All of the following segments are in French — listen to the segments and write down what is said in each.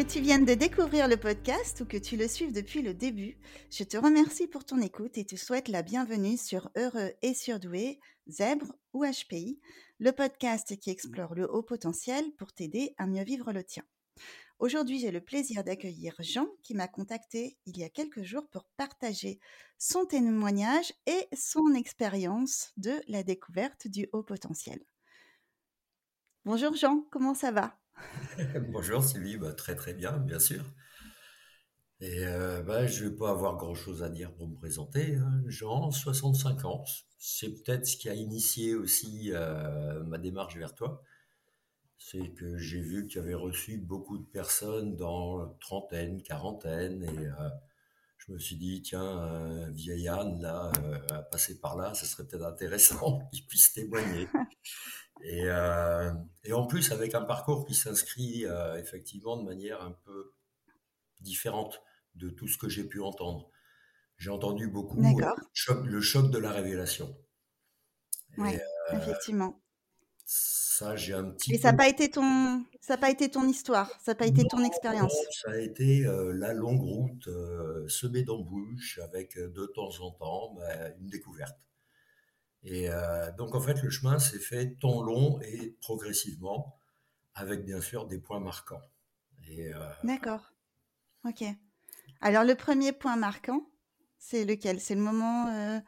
Que tu viennes de découvrir le podcast ou que tu le suives depuis le début, je te remercie pour ton écoute et te souhaite la bienvenue sur Heureux et Surdoué, Zèbre ou HPI, le podcast qui explore le haut potentiel pour t'aider à mieux vivre le tien. Aujourd'hui, j'ai le plaisir d'accueillir Jean qui m'a contacté il y a quelques jours pour partager son témoignage et son expérience de la découverte du haut potentiel. Bonjour Jean, comment ça va? Bonjour Sylvie, bah, très très bien, bien sûr. Et euh, bah, je ne vais pas avoir grand-chose à dire pour me présenter. Hein. Jean, 65 ans, c'est peut-être ce qui a initié aussi euh, ma démarche vers toi. C'est que j'ai vu que tu avais reçu beaucoup de personnes dans trentaine, quarantaine, et euh, je me suis dit, tiens, vieille Anne, là, à passer par là, ce serait peut-être intéressant qu'il puisse témoigner. Et, euh, et, en plus, avec un parcours qui s'inscrit euh, effectivement de manière un peu différente de tout ce que j'ai pu entendre. J'ai entendu beaucoup euh, le choc, de la révélation. Oui, effectivement. Ça, j'ai un petit. Et ça n'a pas été ton, ça pas été ton histoire, ça n'a pas été ton expérience? Ça a été la longue route semée d'embûches avec de temps en temps bah, une découverte. Et euh, donc, en fait, le chemin s'est fait ton long et progressivement, avec bien sûr des points marquants. Euh, D'accord. Ok. Alors, le premier point marquant, c'est lequel? C'est le moment. Euh,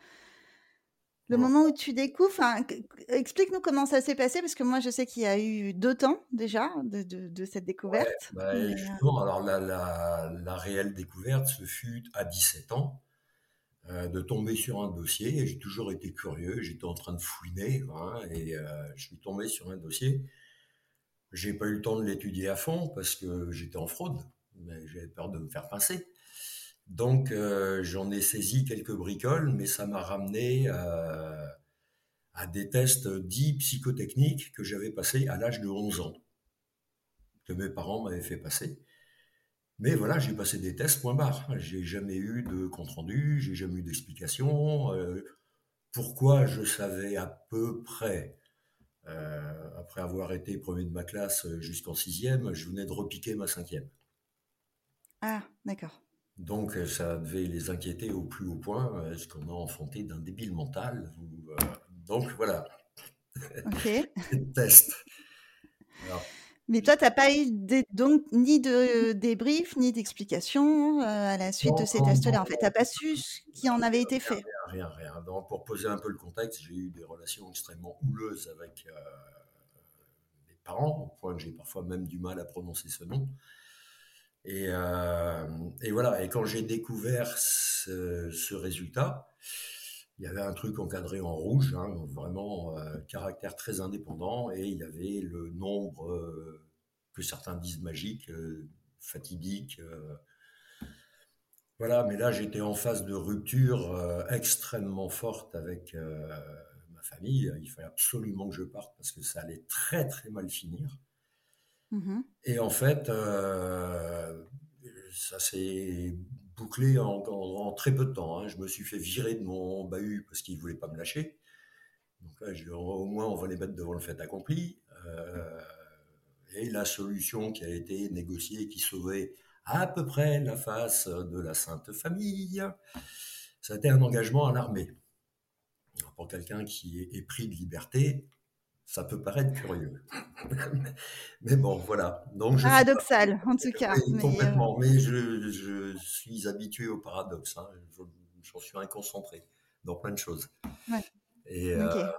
le moment où tu découvres, explique-nous comment ça s'est passé, parce que moi je sais qu'il y a eu deux temps déjà de, de, cette découverte. Bah, alors la, la, la, réelle découverte, ce fut à 17 ans. Euh, de tomber sur un dossier. J'ai toujours été curieux, j'étais en train de fouiner, hein, et euh, je suis tombé sur un dossier. J'ai pas eu le temps de l'étudier à fond parce que j'étais en fraude, mais j'avais peur de me faire passer. Donc euh, j'en ai saisi quelques bricoles, mais ça m'a ramené à des tests dits psychotechniques que j'avais passés à l'âge de 11 ans, que mes parents m'avaient fait passer. Mais voilà, j'ai passé des tests, point barre. J'ai jamais eu de compte rendu, j'ai jamais eu d'explication. Euh, pourquoi je savais à peu près, euh, après avoir été premier de ma classe jusqu'en sixième, je venais de repiquer ma cinquième. Ah, d'accord. Donc ça devait les inquiéter au plus haut point. Est-ce qu'on a enfanté d'un débile mental euh, Donc voilà. Ok. Test. Alors, mais toi, tu n'as pas eu donc ni de débrief, ni d'explication euh, à la suite de ces tests-là. En fait, tu n'as pas su ce qui en avait été fait? Rien, rien, rien. Donc, pour poser un peu le contexte, j'ai eu des relations extrêmement houleuses avec euh, mes parents, au point que j'ai parfois même du mal à prononcer ce nom. Et, euh, et voilà, et quand j'ai découvert ce, ce, résultat, il y avait un truc encadré en rouge, hein, vraiment euh, caractère très indépendant, et il y avait le nombre euh, que certains disent magique, euh, fatidique. voilà, mais là j'étais en phase de rupture extrêmement forte avec ma famille. Il fallait absolument que je parte parce que ça allait très très mal finir. Mmh et en fait, ça s'est bouclé en, très peu de temps. Hein. Je me suis fait virer de mon bahut parce qu'il ne voulait pas me lâcher. Donc là, au moins, on va les mettre devant le fait accompli. Euh, et la solution qui a été négociée, qui sauvait à peu près la face de la Sainte Famille, été un engagement à l'armée. Pour quelqu'un qui est pris de liberté, ça peut paraître curieux. Mais bon, voilà. Donc, Paradoxal, en tout cas. mais complètement. Euh, mais je, suis habitué au paradoxe. Hein. J'en suis inconcentré dans plein de choses. Et, euh,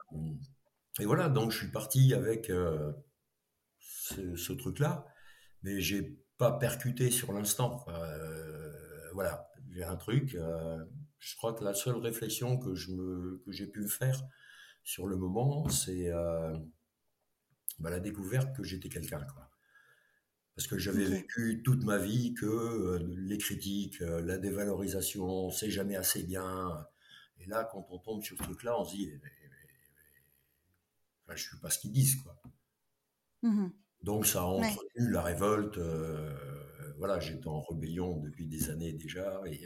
et, voilà, donc je suis parti avec euh, ce, truc-là, mais j'ai pas percuté sur l'instant. voilà, j'ai un truc. je crois que la seule réflexion que j'ai pu me faire, sur le moment, c'est bah, la découverte que j'étais quelqu'un. Parce que j'avais vécu toute ma vie que euh, les critiques, euh, la dévalorisation, c'est jamais assez bien. Et là, quand on tombe sur ce truc-là, on se dit, je ne je suis pas ce qu'ils disent. Quoi. Mmh Donc ça a entretenu la révolte. voilà, j'étais en rébellion depuis des années déjà. Et,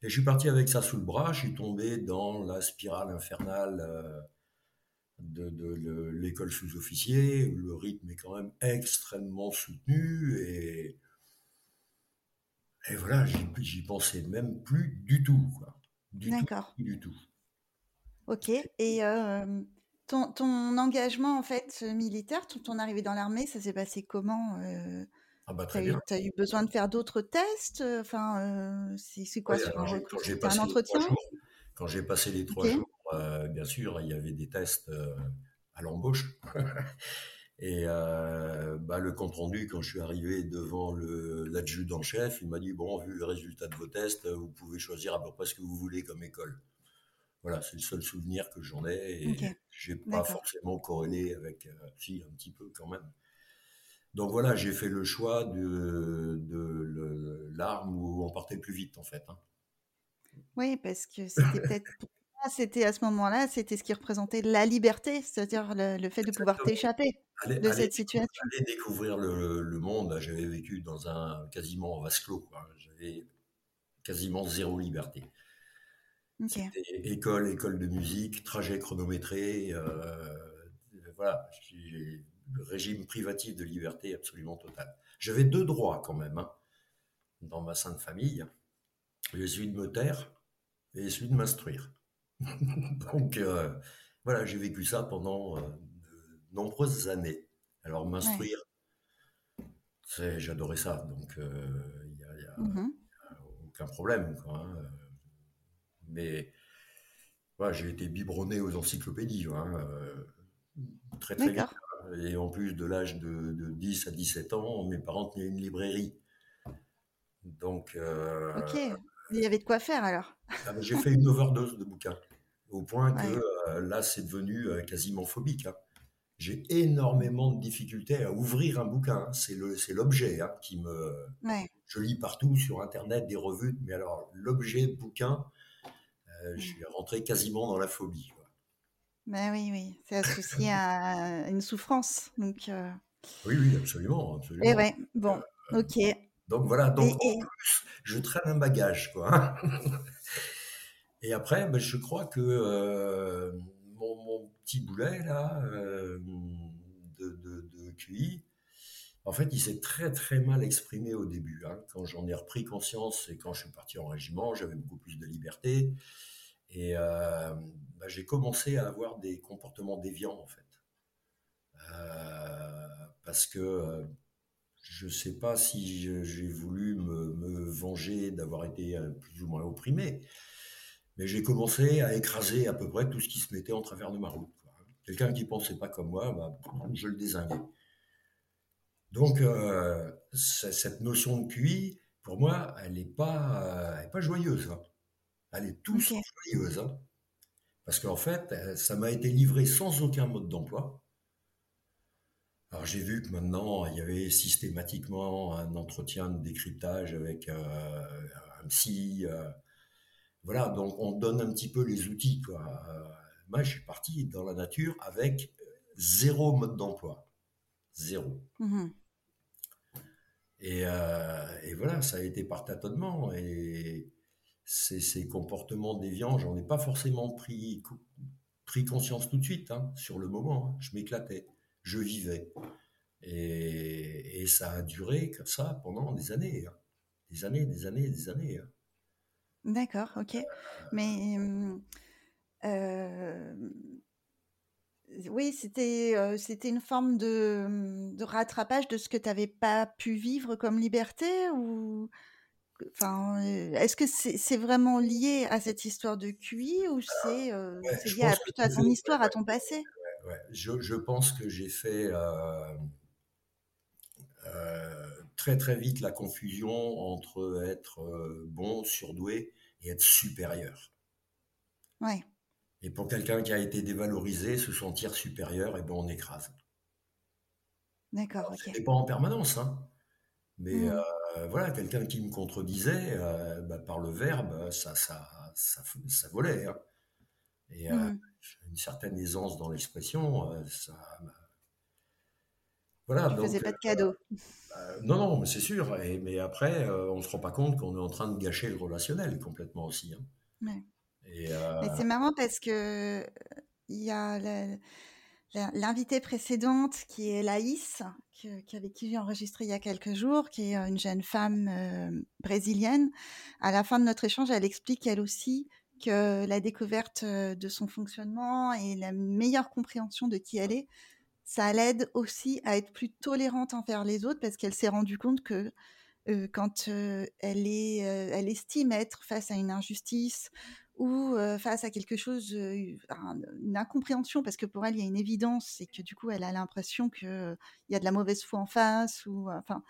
et je suis parti avec ça sous le bras, je suis tombé dans la spirale infernale de, l'école sous-officier. Le rythme est quand même extrêmement soutenu et, et voilà, j'y pensais même plus du tout. D'accord. Du tout. Ok. Et euh, ton, ton, engagement en fait militaire, ton, ton arrivée dans l'armée, ça s'est passé comment euh, ah bah très bien. Tu as eu besoin de faire d'autres tests Enfin, euh, c'est quoi sur un, un entretien? Quand j'ai passé les trois jours, bien sûr, il y avait des tests à l'embauche. Et bah, le compte rendu, quand je suis arrivé devant l'adjudant-chef, il m'a dit Bon, vu le résultat de vos tests, vous pouvez choisir à peu près ce que vous voulez comme école. Voilà, c'est le seul souvenir que j'en ai. Et je n'ai pas forcément corrélé avec. si, un petit peu quand même. Donc voilà, j'ai fait le choix de, de l'arme où on partait plus vite, en fait. Hein. Oui, parce que c'était peut-être c'était à ce moment-là, c'était ce qui représentait la liberté, c'est-à-dire le, fait de pouvoir t'échapper de cette situation. Aller découvrir le, monde. J'avais vécu dans un quasiment vase clos. J'avais quasiment zéro liberté. C'était école, école de musique, trajet chronométré. Euh, voilà, régime privatif de liberté absolument total. J'avais deux droits quand même hein, dans ma sainte famille. Celui de me taire et celui de m'instruire. Donc euh, voilà, j'ai vécu ça pendant euh, de nombreuses années. Alors m'instruire, j'adorais ça, donc euh, il n'y a, mmh aucun problème. Hein, mais voilà, j'ai été biberonné aux encyclopédies, hein, très très vite. Et en plus de l'âge de, de, 10 à 17 ans, mes parents tenaient une librairie. Donc. ok, il y avait de quoi faire alors. Ah, j'ai fait une overdose de bouquins au point que euh, là, c'est devenu euh, quasiment phobique. Hein. J'ai énormément de difficultés à ouvrir un bouquin. Hein. C'est l'objet hein, qui me. Je lis partout sur Internet des revues, mais alors l'objet bouquin, euh, je suis rentré quasiment dans la phobie. Ben oui, oui, c'est associé à une souffrance. Donc, Oui, oui, absolument. absolument. Et ouais, bon, ok. Donc voilà, donc en plus, je traîne un bagage, quoi. Et après, ben, je crois que euh, mon, petit boulet là, euh, de, de, QI, en fait, il s'est très très mal exprimé au début. Hein. Quand j'en ai repris conscience et quand je suis parti en régiment, j'avais beaucoup plus de liberté. Et euh, ben, j'ai commencé à avoir des comportements déviants en fait. parce que je ne sais pas si j'ai voulu me, me venger d'avoir été plus ou moins opprimé, mais j'ai commencé à écraser à peu près tout ce qui se mettait en travers de ma route. Quelqu'un qui ne pensait pas comme moi, bah, je le désinguais. Donc, euh, cette notion de QI, pour moi, elle n'est pas, pas joyeuse. Hein. Elle est tout joyeuse. Hein. Parce qu'en fait, euh, ça m'a été livré sans aucun mode d'emploi. Alors j'ai vu que maintenant, il y avait systématiquement un entretien de décryptage avec euh, un psy, voilà, donc on donne un petit peu les outils. Quoi. Euh, moi, je suis parti dans la nature avec zéro mode d'emploi. Zéro. Mmh euh, et, voilà, ça a été par tâtonnement. Et ces, comportements déviants, j'en ai pas forcément pris, pris conscience tout de suite, hein, sur le moment. Hein. Je m'éclatais, je vivais. Et, ça a duré comme ça pendant des années. Hein. Des années, des années, des années. D'accord, OK. Mais, oui, c'était, c'était une forme de, de rattrapage de ce que tu avais pas pu vivre comme liberté ou enfin, est-ce que c'est vraiment lié à cette histoire de QI ou c'est, lié à ton histoire, à ton passé? Ouais, Je je pense que j'ai fait, très, très vite la confusion entre être, bon, surdoué et être supérieur. Ouais. Et pour quelqu'un qui a été dévalorisé, se sentir supérieur, et eh ben on écrase. D'accord. Ce n'est pas en permanence, hein. Mais mmh. euh, voilà, quelqu'un qui me contredisait euh, bah, par le verbe, ça, ça, ça, ça volait. Hein. Et euh, mmh. Une certaine aisance dans l'expression, ça. Voilà. Tu faisais pas de cadeau. Euh, non, non, mais c'est sûr. mais après, euh, on ne se rend pas compte qu'on est en train de gâcher le relationnel complètement aussi. Hein. Et, euh, c'est marrant parce que il y a l'invitée précédente qui est Laïs, qui, avec qui j'ai enregistré il y a quelques jours, qui est une jeune femme brésilienne. À la fin de notre échange, elle explique elle aussi la découverte de son fonctionnement et la meilleure compréhension de qui elle est, ça l'aide aussi à être plus tolérante envers les autres parce qu'elle s'est rendue compte que quand elle, est, elle estime être face à une injustice ou face à quelque chose, une incompréhension, parce que pour elle, il y a une évidence et que du coup, elle a l'impression qu'il y a de la mauvaise foi en face, ou enfin,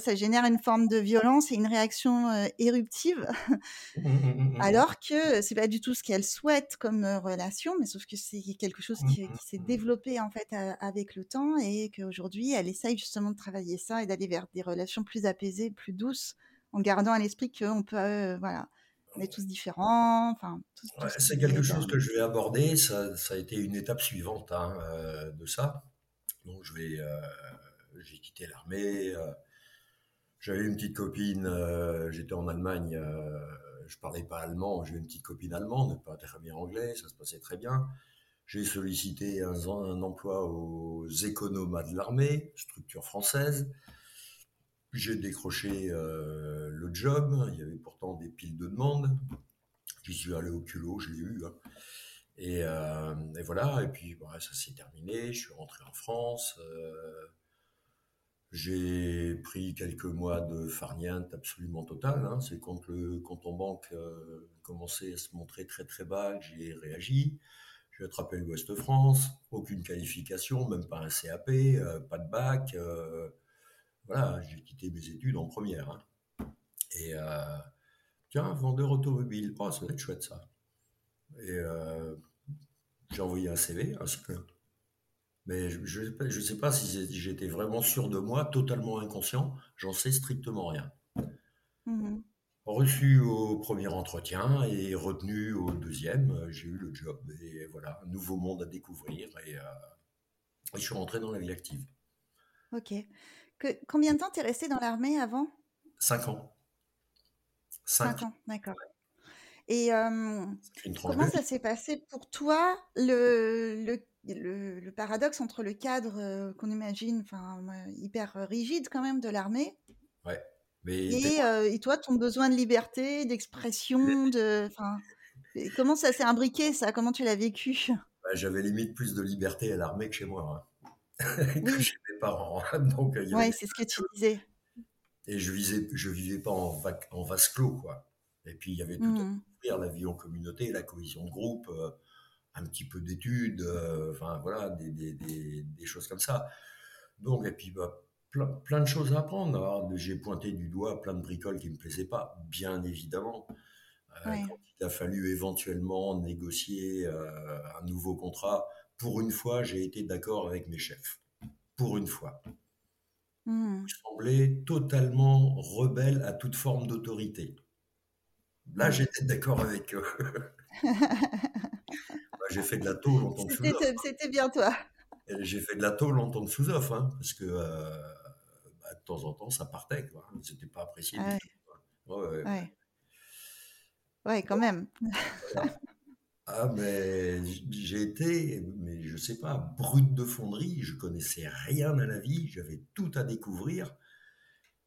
ça génère une forme de violence et une réaction éruptive, mmh, mmh, mmh, alors que c'est pas du tout ce qu'elle souhaite comme relation, mais sauf que c'est quelque chose qui, s'est développé en fait avec le temps et qu'aujourd'hui elle essaye justement de travailler ça et d'aller vers des relations plus apaisées, plus douces, en gardant à l'esprit qu'on peut, voilà, on est tous différents. Enfin, c'est quelque chose que je vais aborder. Ça, ça, a été une étape suivante hein, de ça. Donc je vais, j'ai quitté l'armée. J'avais une petite copine, euh, j'étais en Allemagne, euh, je parlais pas allemand, j'ai une petite copine allemande, pas très bien anglais, ça se passait très bien. J'ai sollicité un, emploi aux économas de l'armée, structure française. J'ai décroché euh, le job, il y avait pourtant des piles de demandes. J'y suis allé au culot, je l'ai eu. Hein. Et, et, voilà, et puis bah, ça s'est terminé, je suis rentré en France. J'ai pris quelques mois de farniente absolument totale. Hein. C'est quand le compte en banque euh, commençait à se montrer très très bas que j'ai réagi. J'ai attrapé l'Ouest France, aucune qualification, même pas un CAP, euh, pas de bac. Euh, voilà, j'ai quitté mes études en première. Hein. Et tiens, vendeur automobile, oh, ça va être chouette ça. Et j'ai envoyé un CV, un mais je ne sais pas si j'étais vraiment sûr de moi, totalement inconscient, j'en sais strictement rien. Mmh Reçu au premier entretien et retenu au deuxième, euh, j'ai eu le job. Et voilà, un nouveau monde à découvrir et, euh, je suis rentré dans la vie active. Ok. Que, combien de temps tu es resté dans l'armée avant? Cinq ans. Cinq, ans, d'accord. Et euh, comment ça s'est passé pour toi le, le le, paradoxe entre le cadre euh, qu'on imagine, enfin hyper euh, rigide quand même de l'armée, ouais, mais et, euh, et, toi ton besoin de liberté, d'expression, de, comment ça s'est imbriqué ça? Comment tu l'as vécu? Bah, J'avais limite plus de liberté à l'armée que chez moi, hein. que chez mes parents. Hein. Donc, ouais, c'est ce que tu disais. Et je visais, je vivais pas en, en vase clos, quoi. Et puis il y avait tout à mmh. la vie en communauté, la cohésion de groupe un petit peu d'études, euh, enfin voilà, des, des, des, choses comme ça. Donc, et puis bah, plein, plein, de choses à apprendre. J'ai pointé du doigt plein de bricoles qui ne me plaisaient pas, bien évidemment. Euh, quand il a fallu éventuellement négocier euh, un nouveau contrat, pour une fois, j'ai été d'accord avec mes chefs. Pour une fois. Mmh. Je semblais totalement rebelle à toute forme d'autorité. Là, j'étais d'accord avec eux. j'ai fait de la tôle en tant que sous-off. C'était bien toi. J'ai fait de la tôle en tant que sous-off, hein, parce que euh, bah, de temps en temps, ça partait. Quoi. C'était pas apprécié. Ouais. Ouais, ouais. ouais. quand même. Ah, mais j'ai été, mais je sais pas, brute de fonderie. Je connaissais rien à la vie. J'avais tout à découvrir.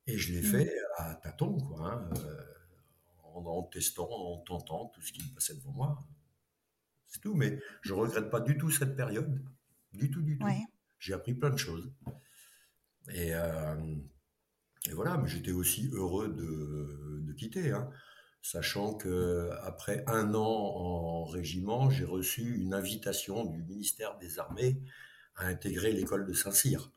Et je l'ai mmh. fait à tâtons, quoi. Hein, euh, en, en, testant, en tentant tout ce qui me passait devant moi. C'est tout, mais je regrette pas du tout cette période. Du tout, du tout. J'ai appris plein de choses. Et, euh, et voilà, mais j'étais aussi heureux de, de quitter. Hein, sachant que après un an en régiment, j'ai reçu une invitation du ministère des Armées à intégrer l'école de Saint-Cyr.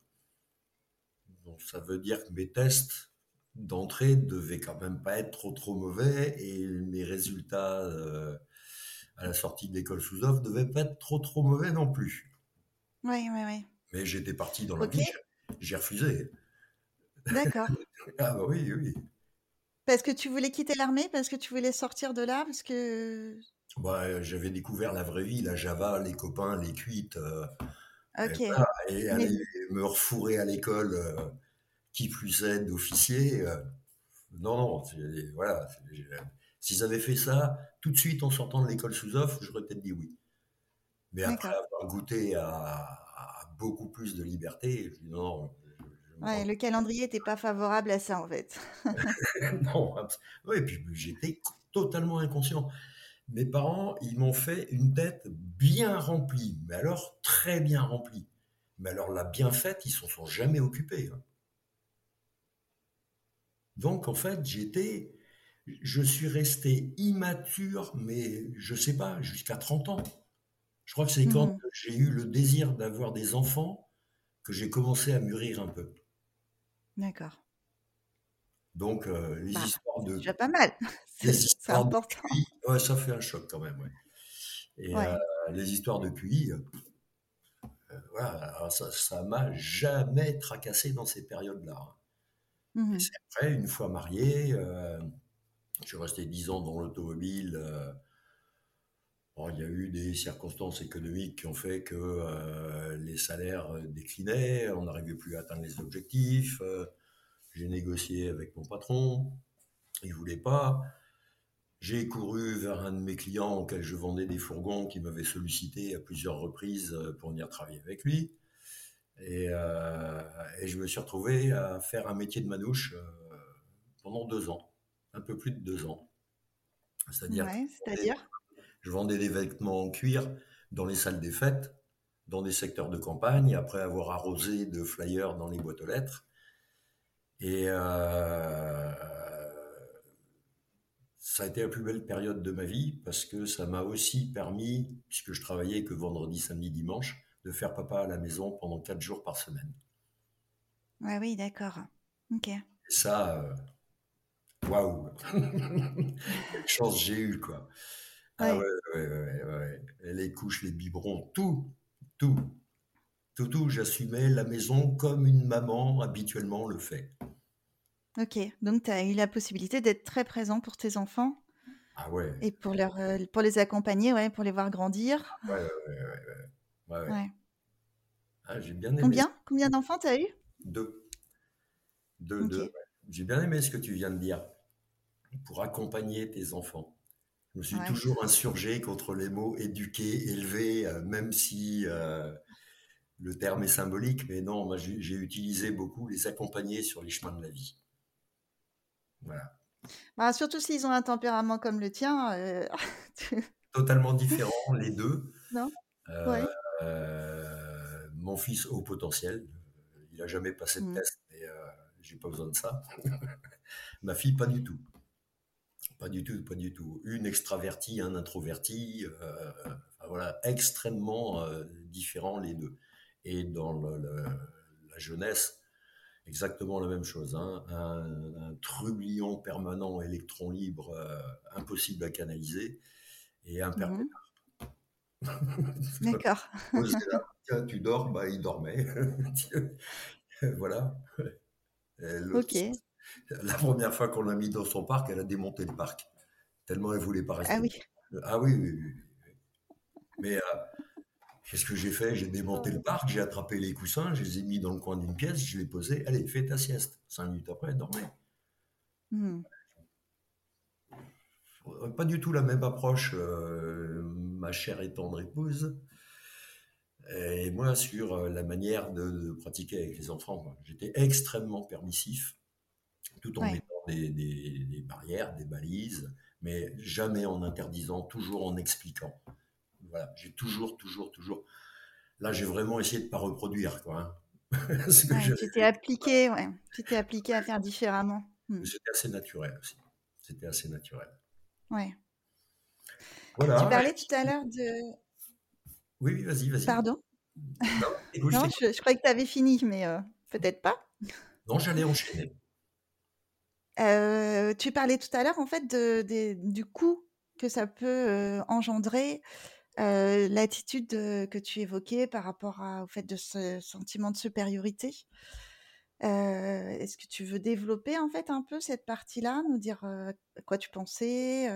Donc ça veut dire que mes tests d'entrée devaient quand même pas être trop trop mauvais et mes résultats euh, à la sortie de l'école sous-off devait pas être trop trop mauvais non plus. Oui, oui, oui. Mais j'étais parti dans la vie, j'ai refusé. D'accord. ah bah oui, oui. Parce que tu voulais quitter l'armée, parce que tu voulais sortir de là, parce que. Bah, j'avais découvert la vraie vie, la Java, les copains, les cuites. Euh, ok. Et, aller me refourrer à l'école, euh, qui plus est d'officier. Euh, non, non, voilà. S'ils avaient fait ça tout de suite en sortant de l'école sous offre, j'aurais peut-être dit oui. Mais après avoir goûté à, beaucoup plus de liberté, je dis non. Ouais, le calendrier n'était pas favorable à ça en fait. non, oui, puis j'étais totalement inconscient. Mes parents, ils m'ont fait une tête bien remplie, mais alors très bien remplie. Mais alors la bien faite, ils ne s'en sont jamais occupés. Hein. Donc en fait, j'étais, je suis resté immature, mais je sais pas, jusqu'à 30 ans. Je crois que c'est quand mmh j'ai eu le désir d'avoir des enfants que j'ai commencé à mûrir un peu. D'accord. Donc euh, les bah, histoires de. Déjà pas mal. C'est important. ouais, ça fait un choc quand même. Ouais. Et euh, les histoires de QI, euh, voilà, ça m'a jamais tracassé dans ces périodes-là. Hein. Mmh c'est après, une fois marié, je suis resté dix ans dans l'automobile. Euh, il y a eu des circonstances économiques qui ont fait que euh, les salaires déclinaient, on n'arrivait plus à atteindre les objectifs. J'ai négocié avec mon patron, il voulait pas. J'ai couru vers un de mes clients auquel je vendais des fourgons qui m'avait sollicité à plusieurs reprises pour venir travailler avec lui. Euh, et, je me suis retrouvé à faire un métier de manouche euh, pendant deux ans, un peu plus de deux ans. C'est-à-dire, je vendais des vêtements en cuir dans les salles des fêtes, dans des secteurs de campagne, après avoir arrosé de flyers dans les boîtes aux lettres. Et euh, ça a été la plus belle période de ma vie parce que ça m'a aussi permis, puisque je travaillais que vendredi, samedi, dimanche, de faire papa à la maison pendant quatre jours par semaine. Ouais, oui, d'accord. Ok. Et ça, euh, waouh Quelle chance j'ai eu, quoi. Ah ouais, ouais, ouais, ouais, Les couches, les biberons, tout, tout, tout, tout. J'assumais la maison comme une maman habituellement le fait. Ok, donc tu as eu la possibilité d'être très présent pour tes enfants. Ah ouais. Et pour, leur, euh, pour les accompagner, ouais, pour les voir grandir. Ouais, ouais, ouais. ouais. Ouais, ah, j'ai bien aimé. Combien Combien d'enfants tu as eu? Deux. Deux, deux. J'ai bien aimé ce que tu viens de dire. Pour accompagner tes enfants. Je me suis toujours insurgé contre les mots éduquer, élever, euh, même si euh, le terme est symbolique, mais non, moi j'ai utilisé beaucoup les accompagner sur les chemins de la vie. Voilà. Bah, surtout s'ils ont un tempérament comme le tien. Euh, Totalement différent, les deux. Non? Mon fils au potentiel, il n'a jamais passé de mmh. test, mais j'ai pas besoin de ça. Ma fille, pas du tout. Pas du tout, pas du tout. Une extravertie, un introverti, euh, voilà, extrêmement différents les deux. Et dans la jeunesse, exactement la même chose. Hein. Un, trublion permanent, électron libre, impossible à canaliser, et un mmh D'accord. tu dors, bah, il dormait. voilà. Ok. La première fois qu'on l'a mis dans son parc, elle a démonté le parc. Tellement elle voulait pas rester. Ah oui. Ah oui, oui, Mais euh, qu'est-ce que j'ai fait? J'ai démonté le parc, j'ai attrapé les coussins, je les ai mis dans le coin d'une pièce, je les ai posés. Allez, fais ta sieste. Cinq minutes après, elle dormait. Mmh. Pas du tout la même approche, euh, ma chère et tendre épouse, et moi sur la manière de, pratiquer avec les enfants. J'étais extrêmement permissif, tout en mettant des, barrières, des balises, mais jamais en interdisant, toujours en expliquant. Voilà, j'ai toujours, toujours, toujours. Là, j'ai vraiment essayé de ne pas reproduire, quoi. Hein. tu t'es appliqué, ouais. Tu t'es appliqué à faire différemment. Hmm. C'était assez naturel aussi. C'était assez naturel. Ouais. Voilà. Tu parlais tout à l'heure de. Oui, oui, vas-y, vas-y. Pardon? Non, je, croyais que tu avais fini, mais euh, peut-être pas. Non, j'allais enchaîner. Euh, tu parlais tout à l'heure, en fait, de, du coût que ça peut euh, engendrer, l'attitude que tu évoquais par rapport au fait de ce sentiment de supériorité. Est-ce que tu veux développer en fait un peu cette partie-là, nous dire à quoi tu pensais,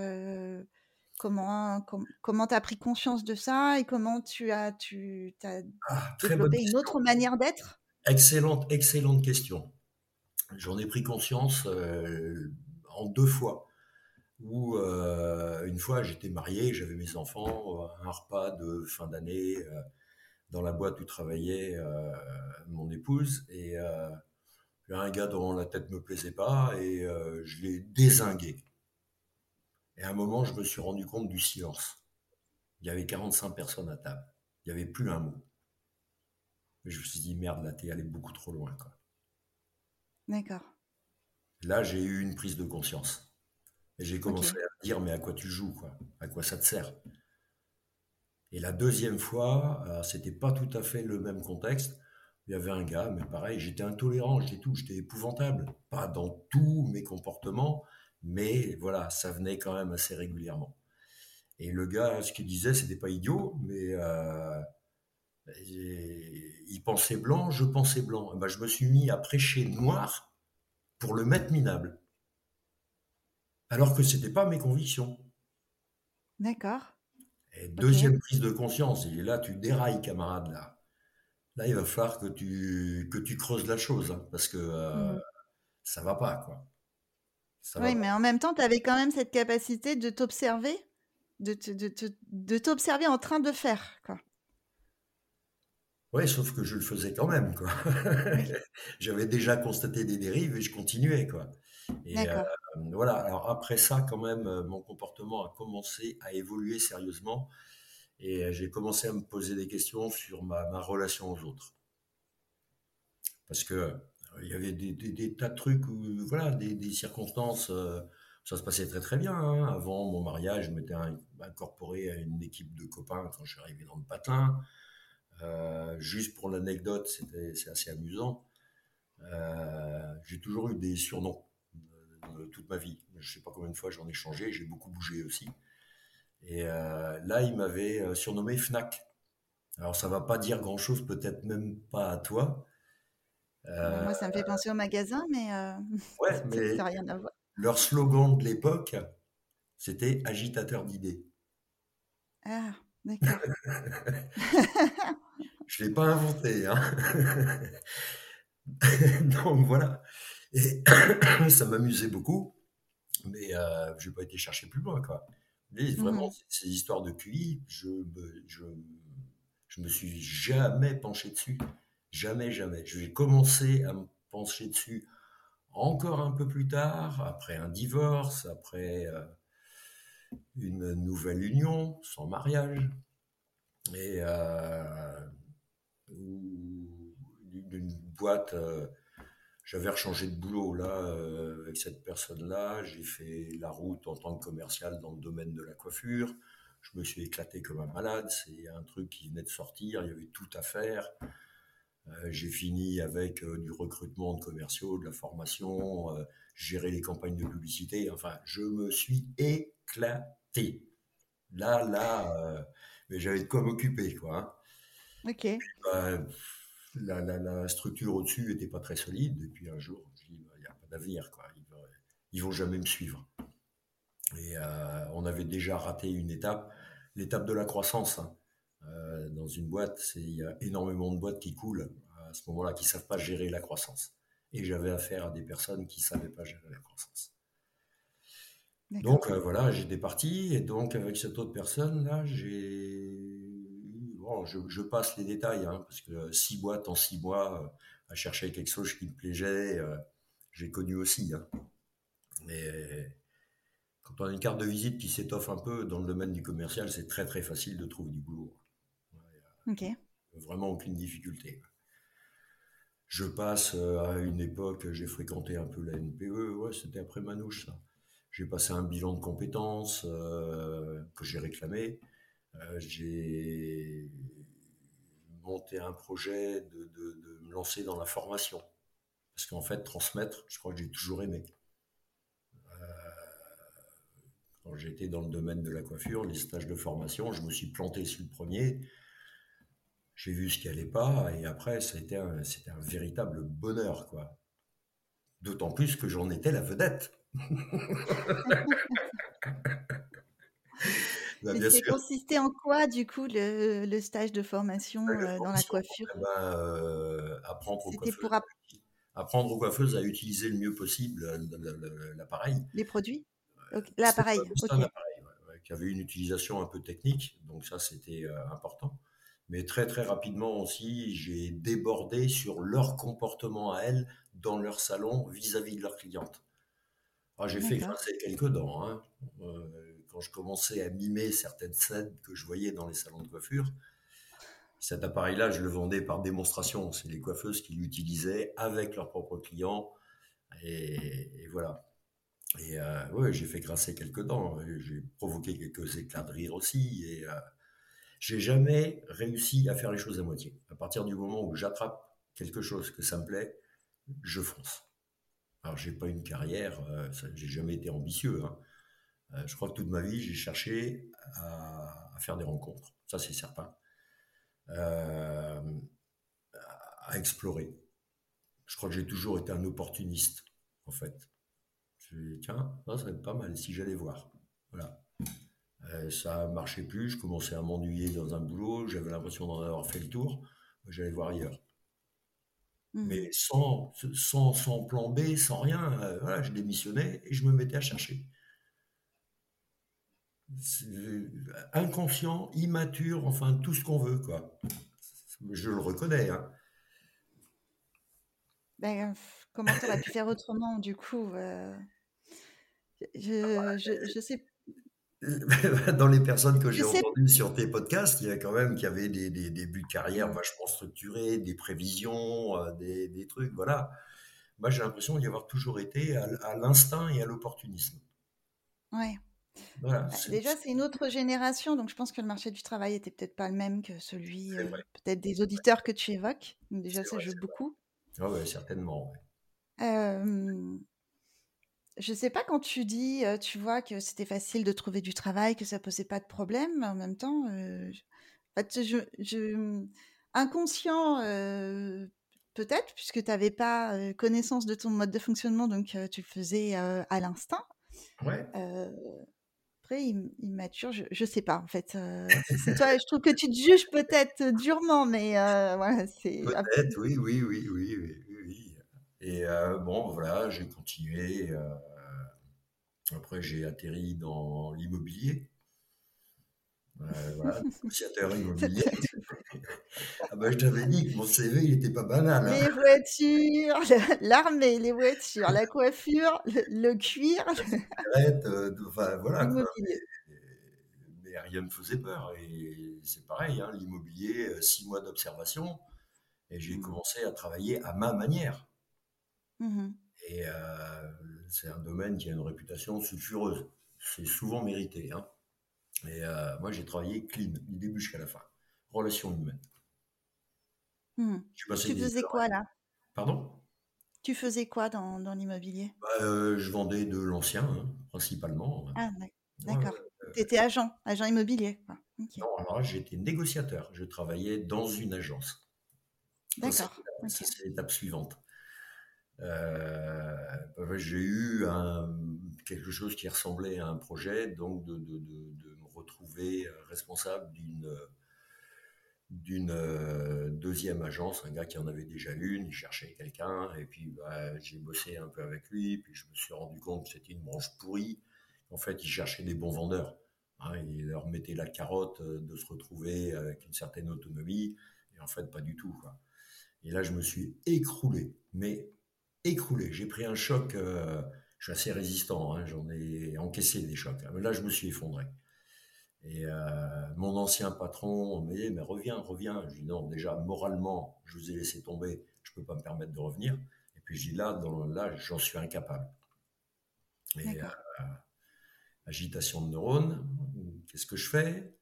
comment comment tu as pris conscience de ça et comment tu as tu as ah, développé une autre manière d'être? Excellente excellente question. J'en ai pris conscience en deux fois. où une fois j'étais marié, j'avais mes enfants, un repas de fin d'année dans la boîte où travaillait mon épouse, et un gars dont la tête me plaisait pas, et je l'ai désingué. Et à un moment, je me suis rendu compte du silence. Il y avait 45 personnes à table. Il n'y avait plus un mot. Et je me suis dit, merde, là, t'es allé beaucoup trop loin. D'accord. Là, j'ai eu une prise de conscience. Et j'ai commencé à me dire, mais à quoi tu joues quoi? À quoi ça te sert? Et la deuxième fois, euh, c'était pas tout à fait le même contexte. Il y avait un gars, mais pareil, j'étais intolérant, j'étais tout, j'étais épouvantable. Pas dans tous mes comportements, mais voilà, ça venait quand même assez régulièrement. Et le gars, ce qu'il disait, c'était pas idiot, mais euh, il pensait blanc, je pensais blanc. ben, je me suis mis à prêcher noir pour le mettre minable. Alors que ce n'était pas mes convictions. D'accord. Et deuxième prise de conscience, et là tu dérailles, camarade, là. Là, il va falloir que tu, que tu creuses la chose, hein, parce que euh, mmh. ça va pas, quoi. oui, mais en même temps, tu avais quand même cette capacité de t'observer, de, de t'observer en train de faire, quoi. Oui, sauf que je le faisais quand même, quoi. J'avais déjà constaté des dérives et je continuais, quoi. Et euh, voilà. Alors après ça, quand même, euh, mon comportement a commencé à évoluer sérieusement et euh, j'ai commencé à me poser des questions sur ma, relation aux autres. Parce que il y avait des, tas de trucs, où, voilà, des, circonstances. ça se passait très très bien. Hein. Avant mon mariage, je m'étais incorporé à une équipe de copains quand je suis arrivé dans le patin. Euh, juste pour l'anecdote, c'est assez amusant. Euh, j'ai toujours eu des surnoms euh, toute ma vie. Je ne sais pas combien de fois j'en ai changé, j'ai beaucoup bougé aussi. Et là, il m'avait surnommé Fnac. Alors, ça va pas dire grand-chose, peut-être même pas à toi. Moi, ça me fait penser au magasin, mais, ouais, mais ça rien à voir. Leur slogan de l'époque, c'était agitateur d'idées. Ah, d'accord. Je ne l'ai pas inventé. Hein. Donc voilà. Et ça m'amusait beaucoup, mais euh, je n'ai pas été chercher plus loin. Quoi. Mais vraiment, mmh ces histoires de QI, je me, je, je me suis jamais penché dessus. Jamais, jamais. Je vais commencer à me pencher dessus encore un peu plus tard, après un divorce, après euh, une nouvelle union, sans mariage. Et euh, d'une boîte. Euh, j'avais rechangé de boulot là euh, avec cette personne-là. J'ai fait la route en tant que commercial dans le domaine de la coiffure. Je me suis éclaté comme un malade. C'est un truc qui venait de sortir. Il y avait tout à faire. Euh, j'ai fini avec du recrutement de commerciaux, de la formation, gérer les campagnes de publicité. Enfin, je me suis éclaté. Là, là, mais j'avais de quoi m'occuper, quoi. Hein. Ok. Bah, la, structure au-dessus n'était pas très solide. Et puis un jour, je dis, bah, il n'y a pas d'avenir. Quoi. Ils ne vont jamais me suivre. Et euh, on avait déjà raté une étape, l'étape de la croissance. Hein. Euh, dans une boîte, il y a énormément de boîtes qui coulent à ce moment-là, qui ne savent pas gérer la croissance. Et j'avais affaire à des personnes qui ne savaient pas gérer la croissance. Donc euh, voilà, j'étais parti. Et donc avec cette autre personne-là, j'ai je, passe les détails, hein, parce que six boîtes en six mois, euh, à chercher quelque chose qui me plaisait, euh, j'ai connu aussi. Hein. Mais quand on a une carte de visite qui s'étoffe un peu dans le domaine du commercial, c'est très très facile de trouver du boulot. Ok. Vraiment aucune difficulté. Je passe euh, à une époque, j'ai fréquenté un peu la NPE, ouais, c'était après Manouche, J'ai passé un bilan de compétences que j'ai réclamé. Euh, j'ai monté un projet de, me lancer dans la formation. Parce qu'en fait, transmettre, je crois que j'ai toujours aimé. Euh, quand j'étais dans le domaine de la coiffure, les stages de formation, je me suis planté sur le premier. J'ai vu ce qui allait pas, et après, c'était un, un véritable bonheur, quoi. D'autant plus que j'en étais la vedette. Bah, c'est consisté en quoi, du coup, le, stage de formation bah, euh, dans la coiffure? eh ben, euh, apprendre, aux coiffeuses, apprendre aux coiffeuses à utiliser le mieux possible l'appareil. Les produits? L'appareil. C'est un appareil qui avait une utilisation un peu technique, donc ça c'était important. Mais très très rapidement aussi, j'ai débordé sur leur comportement à elles dans leur salon vis-à-vis de leurs clientes. Ah, j'ai fait grincer quelques dents. Hein. Euh, quand je commençais à mimer certaines scènes que je voyais dans les salons de coiffure, cet appareil-là, je le vendais par démonstration. C'est les coiffeuses qui l'utilisaient avec leurs propres clients. Et, voilà. Et euh, j'ai fait grincer quelques dents. J'ai provoqué quelques éclats de rire aussi. Et euh, j'ai jamais réussi à faire les choses à moitié. À partir du moment où j'attrape quelque chose que ça me plaît, je fonce. Alors, j'ai pas une carrière, euh, j'ai jamais été ambitieux. Hein. Euh, je crois que toute ma vie, j'ai cherché à, faire des rencontres. Ça, c'est certain. Euh, à explorer. Je crois que j'ai toujours été un opportuniste, en fait. Je me tiens, ça serait pas mal si j'allais voir. Voilà. ça marchait plus, je commençais à m'ennuyer dans un boulot, j'avais l'impression d'en avoir fait le tour, j'allais voir ailleurs. Mmh. Mais sans, sans, sans, plan B, sans rien, euh, voilà, je démissionnais et je me mettais à chercher. Euh, inconscient, immature, enfin tout ce qu'on veut, quoi. Je le reconnais. Hein. Ben, comment tu aurais pu faire autrement, du coup euh, Je, je, je sais dans les personnes que j'ai entendues sur tes podcasts, il y a quand même qui avaient des, des, des buts de carrière vachement structurés, des prévisions, euh, des, des trucs, voilà. Moi, j'ai l'impression d'y avoir toujours été à, l'instinct et à l'opportunisme. Ouais. Voilà, bah, déjà, c'est une autre génération, donc je pense que le marché du travail était peut-être pas le même que celui euh, peut-être des auditeurs que tu évoques. Donc déjà, ça joue beaucoup. Ah ouais, certainement. Euh, je sais pas quand tu dis, tu vois, que c'était facile de trouver du travail, que ça posait pas de problème, mais en même temps, je, mmh, inconscient, peut-être, puisque tu n'avais pas connaissance de ton mode de fonctionnement, donc tu le faisais à l'instinct. Ouais. Après, immature, je, je sais pas, en fait. toi, je trouve que tu te juges peut-être durement, mais voilà, c'est. Peut-être, oui, oui, oui, oui, oui. Et euh, bon, voilà, j'ai continué. Euh, après, j'ai atterri dans l'immobilier. Euh, voilà, immobilier. ah ben, je t'avais dit que mon CV, il n'était pas banal. Hein. Les voitures, l'armée, les voitures, la coiffure, le, cuir. enfin, voilà. Mais, rien ne faisait peur. Et c'est pareil, hein, l'immobilier, six mois d'observation. Et j'ai mmh. commencé à travailler à ma manière. Mmh Et euh, c'est un domaine qui a une réputation sulfureuse. C'est souvent mérité. Hein. Et euh, moi, j'ai travaillé clean, du début jusqu'à la fin. Relations humaines. Mmh. Tu faisais quoi là? Pardon? Tu faisais quoi dans, dans l'immobilier? Bah, euh, Je vendais de l'ancien, hein, principalement. Ah, d'accord. tu étais agent, agent immobilier. Non, alors j'étais négociateur. Je travaillais dans une agence. D'accord. C'est l'étape suivante. Euh, bah, j'ai eu un, quelque chose qui ressemblait à un projet, donc de, de, de, me retrouver responsable d'une d'une euh, deuxième agence, un gars qui en avait déjà une, il cherchait quelqu'un, et puis bah, j'ai bossé un peu avec lui, puis je me suis rendu compte que c'était une branche pourrie. En fait, il cherchait des bons vendeurs. Hein, il leur mettait la carotte euh, de se retrouver avec une certaine autonomie, et en fait, pas du tout. Et là, je me suis écroulé, mais écroulé. J'ai pris un choc, euh, je suis assez résistant, hein, j'en ai encaissé des chocs. Mais là, je me suis effondré. Et euh, mon ancien patron me dit, mais reviens, reviens. Je dis, non, déjà, moralement, je vous ai laissé tomber, je ne peux pas me permettre de revenir. Et puis, je dis, là, dans, là j'en suis incapable. Et euh, agitation de neurones, qu'est-ce que je fais?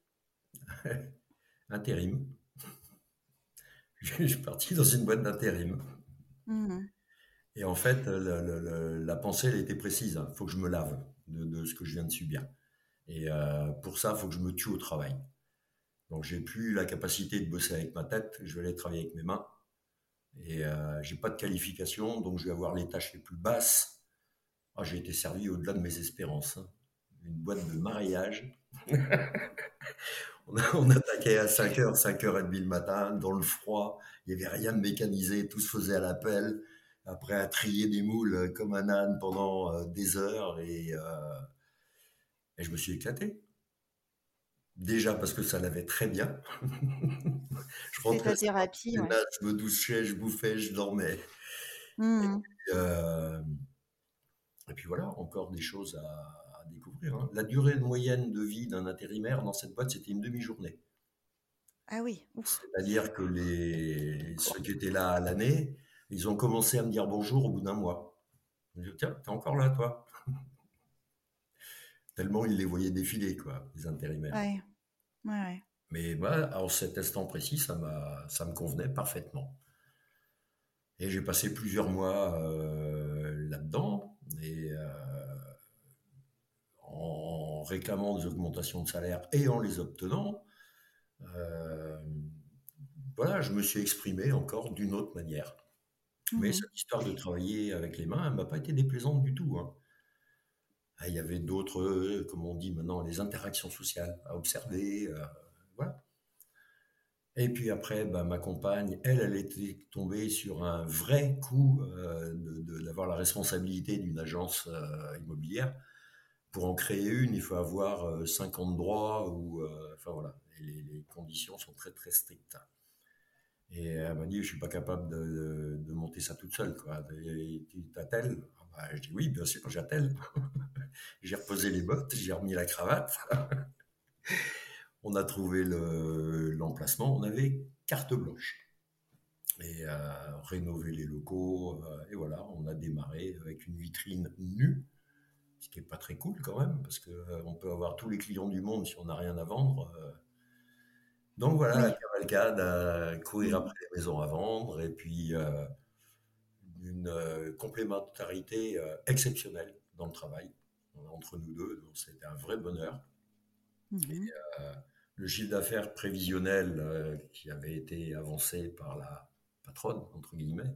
Intérim. je suis parti dans une boîte d'intérim. Mmh et en fait, la pensée, elle était précise. Il hein. faut que je me lave de, ce que je viens de subir. Et euh, pour ça, il faut que je me tue au travail. Donc, j'ai plus la capacité de bosser avec ma tête. Je vais aller travailler avec mes mains. Et euh, j'ai pas de qualification, donc je vais avoir les tâches les plus basses. Ah, j'ai été servi au-delà de mes espérances. Hein. Une boîte de mariage. on, on, attaquait à 5h, 5h30 le matin, dans le froid. Il n'y avait rien de mécanisé, tout se faisait à l'appel après à trier des moules comme un âne pendant euh, des heures et, euh, Et je me suis éclaté. Déjà parce que ça l'avait très bien. je rentrais ta thérapie. Je me douchais, je bouffais, je dormais. Mmh. Euh, et, puis, voilà, encore des choses à, découvrir. Hein. La durée moyenne de vie d'un intérimaire dans cette boîte, c'était une demi-journée. Ah oui. C'est-à-dire que les, ceux qui étaient là à l'année, ils ont commencé à me dire bonjour au bout d'un mois. Je me dis, tiens, t'es encore là, toi? Tellement ils les voyaient défiler, quoi, les intérimaires. Ouais. Ouais, Mais bah, en cet instant précis, ça, ça me convenait parfaitement. Et j'ai passé plusieurs mois euh, là-dedans, et euh, en réclamant des augmentations de salaire et en les obtenant, euh, voilà, je me suis exprimé encore d'une autre manière. Mais mmh cette histoire de travailler avec les mains, elle m'a pas été déplaisante du tout. Hein. Ah, il y avait d'autres, euh, comme on dit maintenant, les interactions sociales à observer. Euh, voilà. Et puis après, bah, ma compagne, elle, elle était tombée sur un vrai coup euh, d'avoir la responsabilité d'une agence immobilière. Pour en créer une, il faut avoir 50 droits ou, enfin voilà, les, conditions sont très très strictes. Et elle m'a dit, je suis pas capable de, de, monter ça toute seule. Quoi. T'attelles? Ah bah, Je dis oui, bien sûr, j'attelle. j'ai reposé les bottes, j'ai remis la cravate. on a trouvé l'emplacement, on avait carte blanche. Et euh, rénover les locaux, euh, et voilà, on a démarré avec une vitrine nue, ce qui n'est pas très cool quand même, parce qu'on euh, peut avoir tous les clients du monde si on n'a rien à vendre. Donc voilà, la cavalcade à courir après les maisons à vendre, et puis une complémentarité exceptionnelle dans le travail entre nous deux. Donc c'était un vrai bonheur. Mmh le chiffre d'affaires prévisionnel euh, qui avait été avancé par la patronne, entre guillemets,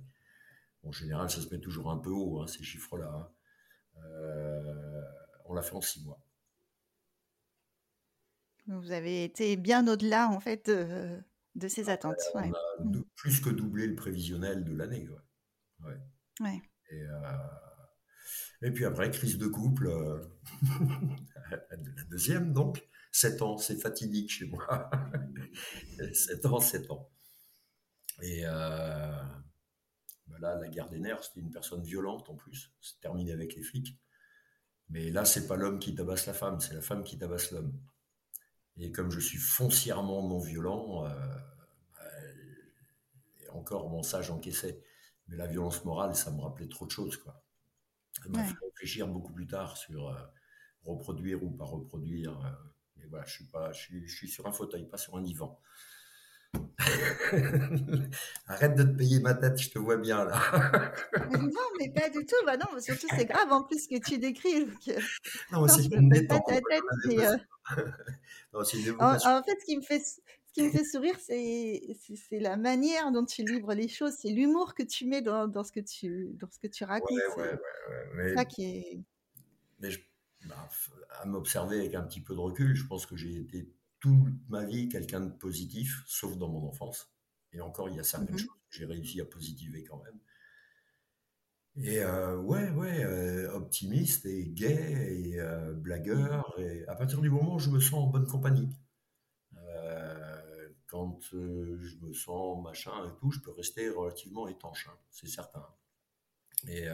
en général, ça se met toujours un peu haut, hein, ces chiffres-là. Hein. Euh, on l'a fait en six mois. Vous avez été bien au-delà, en fait, de, ces attentes. On a plus que doublé le prévisionnel de l'année. Ouais. ouais. Et, euh, et, puis après, crise de couple, la deuxième, donc. 7 ans, c'est fatidique chez moi. 7 ans, 7 ans. Et euh, ben là, la guerre des nerfs, c'était une personne violente en plus. C'est terminé avec les flics. Mais là, c'est pas l'homme qui tabasse la femme, c'est la femme qui tabasse l'homme. Et comme je suis foncièrement non violent, euh, et encore mon sage encaissait. Mais la violence morale, ça me rappelait trop de choses. Quoi. Ça m'a fait réfléchir beaucoup plus tard sur euh, reproduire ou pas reproduire. Euh, mais voilà, je suis, pas, je suis, sur un fauteuil, pas sur un divan. Arrête de te payer ma tête, je te vois bien là. non, mais pas du tout. Bah non, surtout c'est grave en plus que tu décris. Euh, non, c'est une pas en, fait, ce qui me fait, ce qui me fait sourire, c'est la manière dont tu livres les choses, c'est l'humour que tu mets dans, dans, ce que tu, dans ce que tu racontes. Ouais, ouais, ouais, ça qui est. Mais je, bah, à m'observer avec un petit peu de recul, je pense que j'ai été toute ma vie quelqu'un de positif, sauf dans mon enfance. Et encore, il y a certaines mmh choses que j'ai réussi à positiver quand même. Et euh, ouais, ouais, euh, optimiste et gay et euh, blagueur. À partir du moment où je me sens en bonne compagnie, quand je me sens machin et tout, je peux rester relativement étanche, hein, c'est certain. Et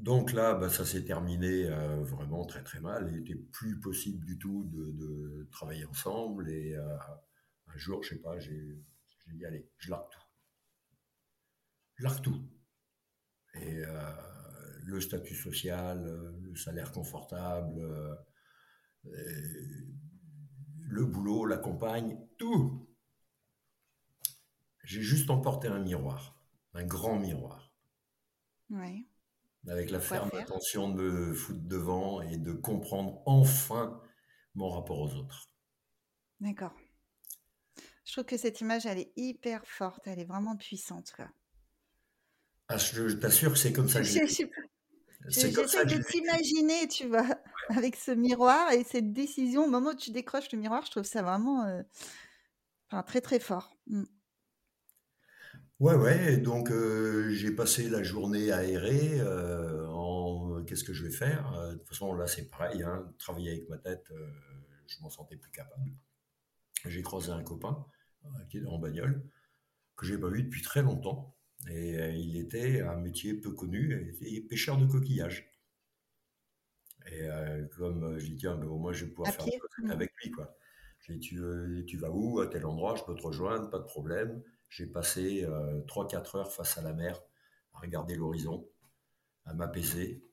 donc là, bah, ça s'est terminé euh, vraiment très très mal. Il n'était plus possible du tout de, travailler ensemble. Et euh, un jour, je sais pas, j'ai dit allez, je largue tout. Je largue tout. Et euh, le statut social, le salaire confortable, le boulot, la compagne, tout. J'ai juste emporté un miroir, un grand miroir. Oui avec la ferme intention de me foutre devant et de comprendre enfin mon rapport aux autres. D'accord. Je trouve que cette image, elle est hyper forte, elle est vraiment puissante. Ah, je t'assure que c'est comme ça J'essaie de t'imaginer, tu vois, avec ce miroir et cette décision. Au moment où tu décroches le miroir, je trouve ça vraiment euh, enfin, très très fort. Mm. Ouais, ouais, donc euh, j'ai passé la journée aérée euh, en qu'est-ce que je vais faire? De toute façon, là, c'est pareil. Hein, travailler avec ma tête, je m'en sentais plus capable. J'ai croisé un copain qui est en bagnole que j'ai pas vu depuis très longtemps. Et il était un métier peu connu, et, pêcheur de coquillages. Et comme je dis, tiens, ben, au moins je vais pouvoir faire un avec lui. Quoi. J'ai dit, tu, tu, vas où À tel endroit? Je peux te rejoindre, pas de problème. J'ai passé 3-4 heures face à la mer à regarder l'horizon, à m'apaiser.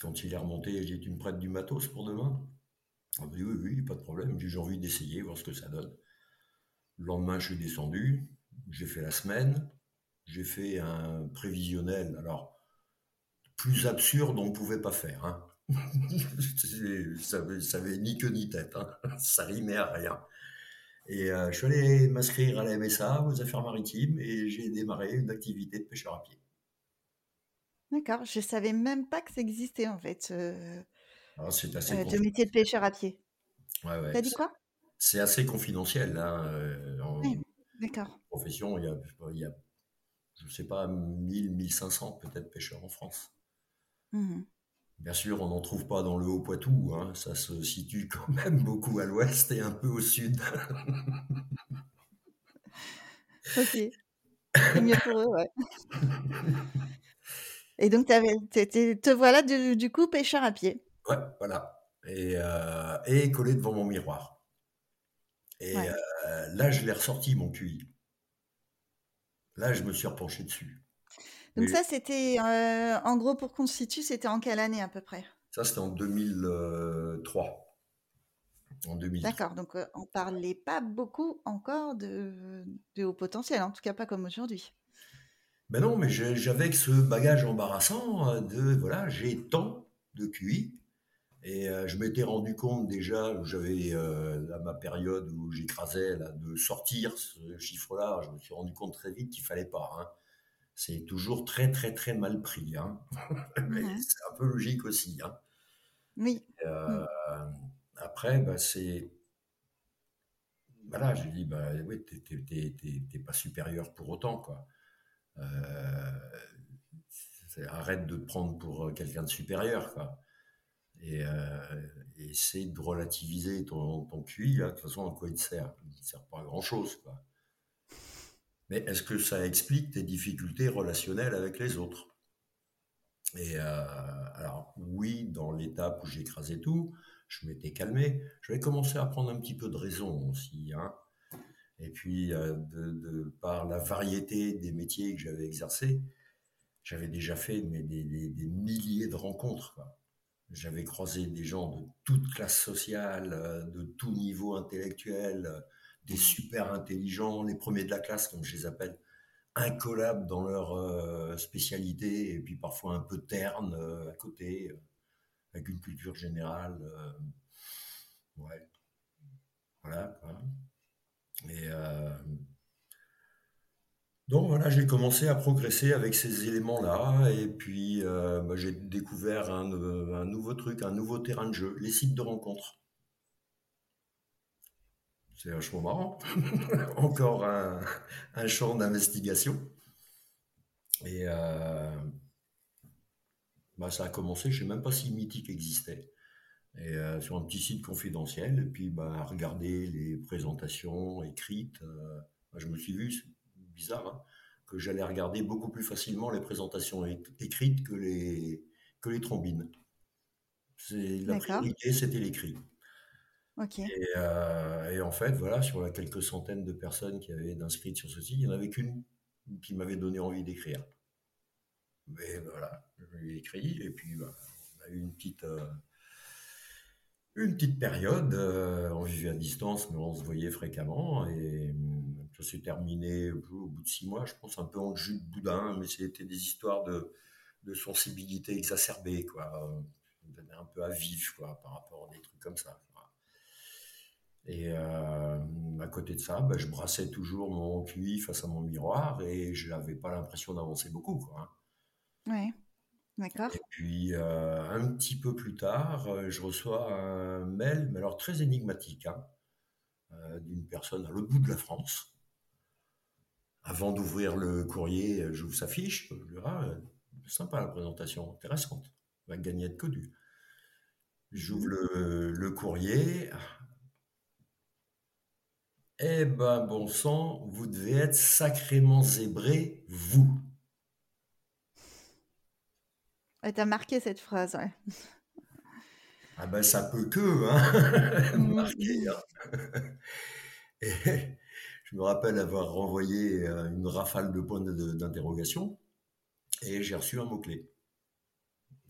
Quand il est remonté, j'ai dit, tu me prêtes du matos pour demain? On m'a dit, oui, oui, pas de problème. J'ai envie d'essayer, voir ce que ça donne. Le lendemain, je suis descendu, j'ai fait la semaine, j'ai fait un prévisionnel, alors plus absurde on ne pouvait pas faire. Hein. ça, n'avait ni queue ni tête, hein. ça rimait à rien. Et euh, je suis allé m'inscrire à la MSA, aux affaires maritimes, et j'ai démarré une activité de pêcheur à pied. D'accord, je savais même pas que ça existait en fait, ah, c'est assez euh, métier de pêcheur à pied. Ouais, ouais. T'as dit quoi? C'est assez confidentiel. Hein, euh, en D'accord. profession, il y a, y a je ne sais pas, 1000, 1500 peut-être pêcheurs en France. Mmh Bien sûr, on n'en trouve pas dans le Haut-Poitou, hein. ça se situe quand même beaucoup à l'ouest et un peu au sud. ok. C'est mieux pour eux, ouais. Et donc, te voilà du, coup pêcheur à pied. Ouais, voilà. Et, euh, et collé devant mon miroir. Et euh, là, je l'ai ressorti, mon QI. Là, je me suis repenché dessus. Donc ça, c'était, euh, en gros, pour constituer, c'était en quelle année à peu près? Ça, c'était en 2003. En D'accord, donc on on parlait pas beaucoup encore de, de haut potentiel, en tout cas pas comme aujourd'hui. Ben non, mais j'avais ce bagage embarrassant de, voilà, j'ai tant de QI, et je m'étais rendu compte déjà, j'avais ma période où j'écrasais de sortir ce chiffre-là, je me suis rendu compte très vite qu'il fallait pas. Hein. C'est toujours très très très mal pris. Hein. c'est un peu logique aussi. Hein. Oui. Mmh. Après, bah, c'est voilà, j'ai dit bah oui, t'es pas supérieur pour autant quoi. arrête de te prendre pour quelqu'un de supérieur quoi et, euh, essaie de relativiser ton, ton QI. De toute façon, à quoi il te sert? Il ne sert pas à grand-chose. Mais est-ce que ça explique tes difficultés relationnelles avec les autres? Et euh, alors, oui, dans l'étape où j'écrasais tout, je m'étais calmé. Je vais commencer à prendre un petit peu de raison aussi. Hein. Et puis, euh, de, par la variété des métiers que j'avais exercés, j'avais déjà fait mais des, des, milliers de rencontres. J'avais croisé des gens de toute classe sociale, euh, de tout niveau intellectuel, euh, des super intelligents, les premiers de la classe, comme je les appelle, incollables dans leur euh, spécialité, et puis parfois un peu ternes à côté, avec une culture générale. ouais. Voilà. Et donc voilà, j'ai commencé à progresser avec ces éléments-là, et puis euh, bah, j'ai découvert euh, un, nouveau truc, un nouveau terrain de jeu, les sites de rencontres. C'est vachement marrant. Encore un, champ d'investigation. Et euh, bah, ça a commencé, je ne sais même pas si Mythique existait. Et sur un petit site confidentiel, et puis bah, regarder les présentations écrites, je me suis vu, bizarre, hein, que j'allais regarder beaucoup plus facilement les présentations écrites que les, que les trombines. La priorité, c'était l'écrit. Euh, et, en fait, voilà, sur les quelques centaines de personnes qui avaient inscrites sur ce site, il n'y en avait qu'une qui m'avait donné envie d'écrire. Mais voilà, j'ai écrit et puis bah, on a eu une petite, euh, une petite période. Euh, on vivait à distance, mais on se voyait fréquemment. Et ça s'est terminé au bout de six mois, je pense, un peu en jus de boudin, mais c'était des histoires de, de sensibilité exacerbée, quoi. Un peu à vif, quoi, par rapport à des trucs comme ça. Et euh, à côté de ça, bah, je brassais toujours mon QI face à mon miroir et je n'avais pas l'impression d'avancer beaucoup. Quoi. Hein. Ouais, d'accord. Et puis, euh, un petit peu plus tard, euh, je reçois un mail, mais alors très énigmatique, hein, d'une personne à l'autre bout de la France, avant d'ouvrir le courrier, j'ouvre sa fiche. Je ah, sympa la présentation, intéressante. va gagner être connu. J'ouvre le, le, courrier. Eh ben, bon sang, vous devez être sacrément zébré, vous. T'as marqué cette phrase, ouais. Ah ben ça peut que hein, mmh. marquer. Hein. Et je me rappelle avoir renvoyé euh, une rafale de points d'interrogation et j'ai reçu un mot-clé.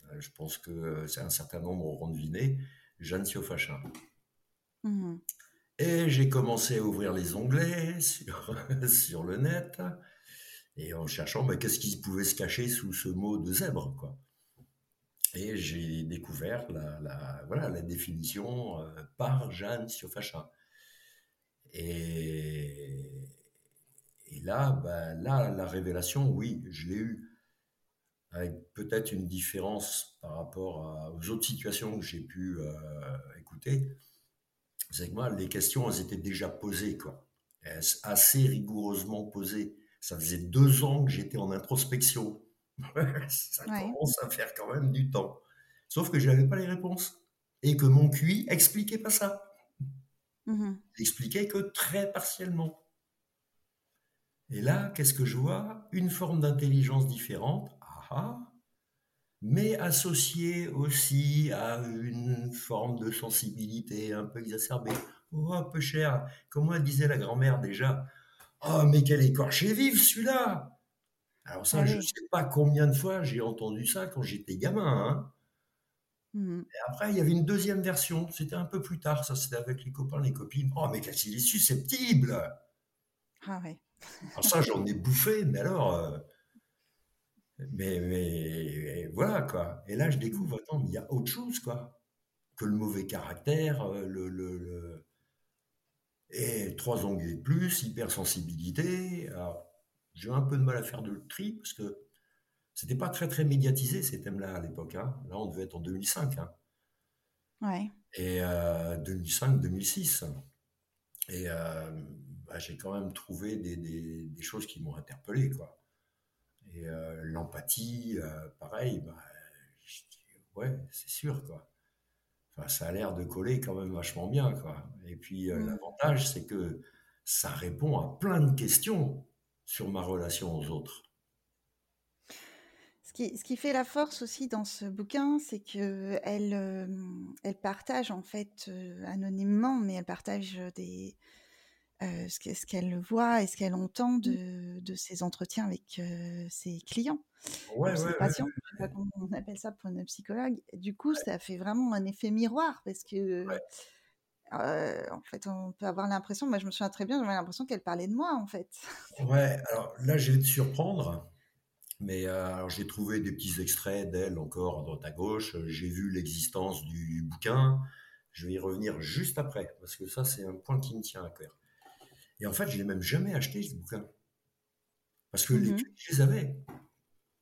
Euh, je pense que c'est un certain nombre auront deviné, Jeanne Siofachin. Mmh. Et j'ai commencé à ouvrir les onglets sur, sur le net et en cherchant ben, qu'est-ce qui pouvait se cacher sous ce mot de zèbre. Quoi. Et j'ai découvert la, voilà, la définition euh, par Jeanne Siofachin. Et, et là, ben, là, la révélation, oui, je l'ai eue. Avec peut-être une différence par rapport aux autres situations que j'ai pu euh, écouter. C'est que moi, les questions, elles étaient déjà posées, quoi. assez rigoureusement posées. Ça faisait deux ans que j'étais en introspection ça commence à faire quand même du temps. Sauf que je n'avais pas les réponses. Et que mon QI expliquait pas ça. Mmh que très partiellement. Et là, qu'est-ce que je vois? Une forme d'intelligence différente, ah, ah, mais associée aussi à une forme de sensibilité un peu exacerbée. Oh, un peu cher. Comment elle disait la grand-mère déjà Oh, mais quel écorché vif celui-là alors ça, je ne sais pas combien de fois j'ai entendu ça quand j'étais gamin. Hein. Mmh. Et après, il y avait une deuxième version. C'était un peu plus tard. Ça, c'était avec les copains, les copines. Oh, mais qu'est-ce qu'il est susceptible Ah ouais. alors ça, j'en ai bouffé, mais alors... Euh, mais, mais voilà, quoi. Et là, je découvre, attends, mais il y a autre chose, quoi. Que le mauvais caractère, euh, le... le, Et trois onglets de plus, hypersensibilité. Alors, j'ai un peu de mal à faire de tri parce que c'était pas très très médiatisé ces thèmes-là à l'époque. Hein. Là, on devait être en 2005. Hein. Ouais. Et 2005-2006. Euh, Et euh, bah, j'ai quand même trouvé des, des, choses qui m'ont interpellé, quoi. Et euh, l'empathie, pareil, bah, ouais, c'est sûr, quoi. Enfin, ça a l'air de coller quand même vachement bien, quoi. Et puis mmh. l'avantage, c'est que ça répond à plein de questions sur ma relation aux autres. Ce qui, ce qui fait la force aussi dans ce bouquin, c'est que elle, euh, elle partage en fait euh, anonymement, mais elle partage des, euh, ce qu'elle voit et ce qu'elle entend mmh. de, de, ses entretiens avec ses clients, ouais, ses patients. Je sais pas comment on appelle ça pour une psychologue. Du coup, ça fait vraiment un effet miroir parce que euh, en fait, on peut avoir l'impression, moi je me souviens très bien, j'avais l'impression qu'elle parlait de moi en fait. Ouais, alors là je vais te surprendre, mais euh, j'ai trouvé des petits extraits d'elle encore à droite à gauche, j'ai vu l'existence du bouquin, je vais y revenir juste après, parce que ça c'est un point qui me tient à cœur. Et en fait, je l'ai même jamais acheté ce bouquin, parce que les mmh je les avais.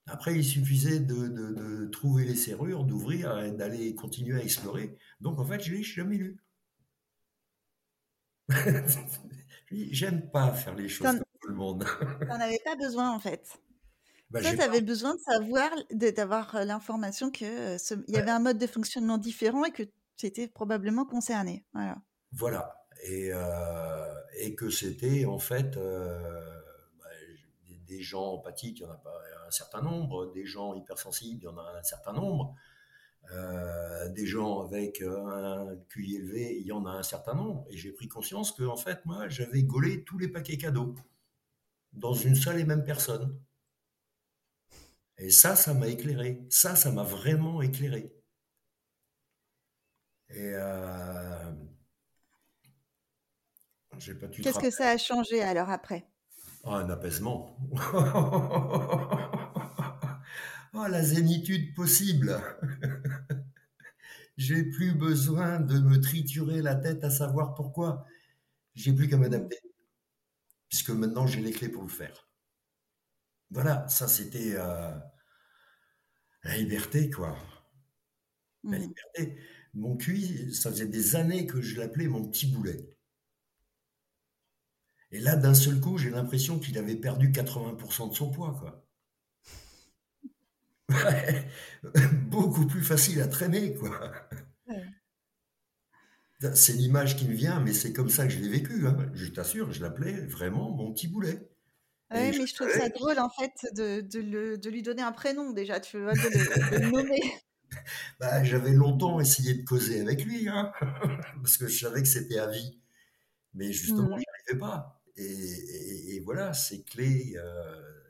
Après, il suffisait de, de trouver les serrures, d'ouvrir et d'aller continuer à explorer. Donc en fait, je l'ai jamais lu. J'aime pas faire les choses comme tout le monde. T'en avais pas besoin en fait. Bah, Toi, tu avais besoin de savoir, d'avoir l'information qu'il euh, y avait un mode de fonctionnement différent et que tu étais probablement concerné. Voilà. Voilà. Et, euh, et que c'était en fait bah, des, gens empathiques, il y en a pas un certain nombre, des gens hypersensibles, il y en a un certain nombre. Euh, des gens avec un QI élevé, il y en a un certain nombre. Et j'ai pris conscience que, en fait, moi, j'avais gaulé tous les paquets cadeaux dans une seule et même personne. Et ça, ça m'a éclairé. Ça, ça m'a vraiment éclairé. Et euh, Qu'est-ce que ça a changé alors après? Oh, Un apaisement. Oh, la zénitude possible J'ai plus besoin de me triturer la tête à savoir pourquoi. J'ai plus qu'à m'adapter. Puisque maintenant, j'ai les clés pour le faire. Voilà, ça c'était euh, la liberté, quoi. La mmh. liberté. Mon QI, ça faisait des années que je l'appelais mon petit boulet. Et là, d'un seul coup, j'ai l'impression qu'il avait perdu 80% de son poids, quoi. beaucoup plus facile à traîner, quoi. C'est l'image qui me vient, mais c'est comme ça que je l'ai vécu. Hein. Je t'assure, je l'appelais vraiment mon petit boulet. Oui, mais je trouve ça drôle en fait de, de, lui donner un prénom déjà, tu vois, de le, nommer. Bah, J'avais longtemps essayé de causer avec lui, hein, parce que je savais que c'était à vie. Mais justement, je n'y arrivais pas. Et, voilà, ces clés euh,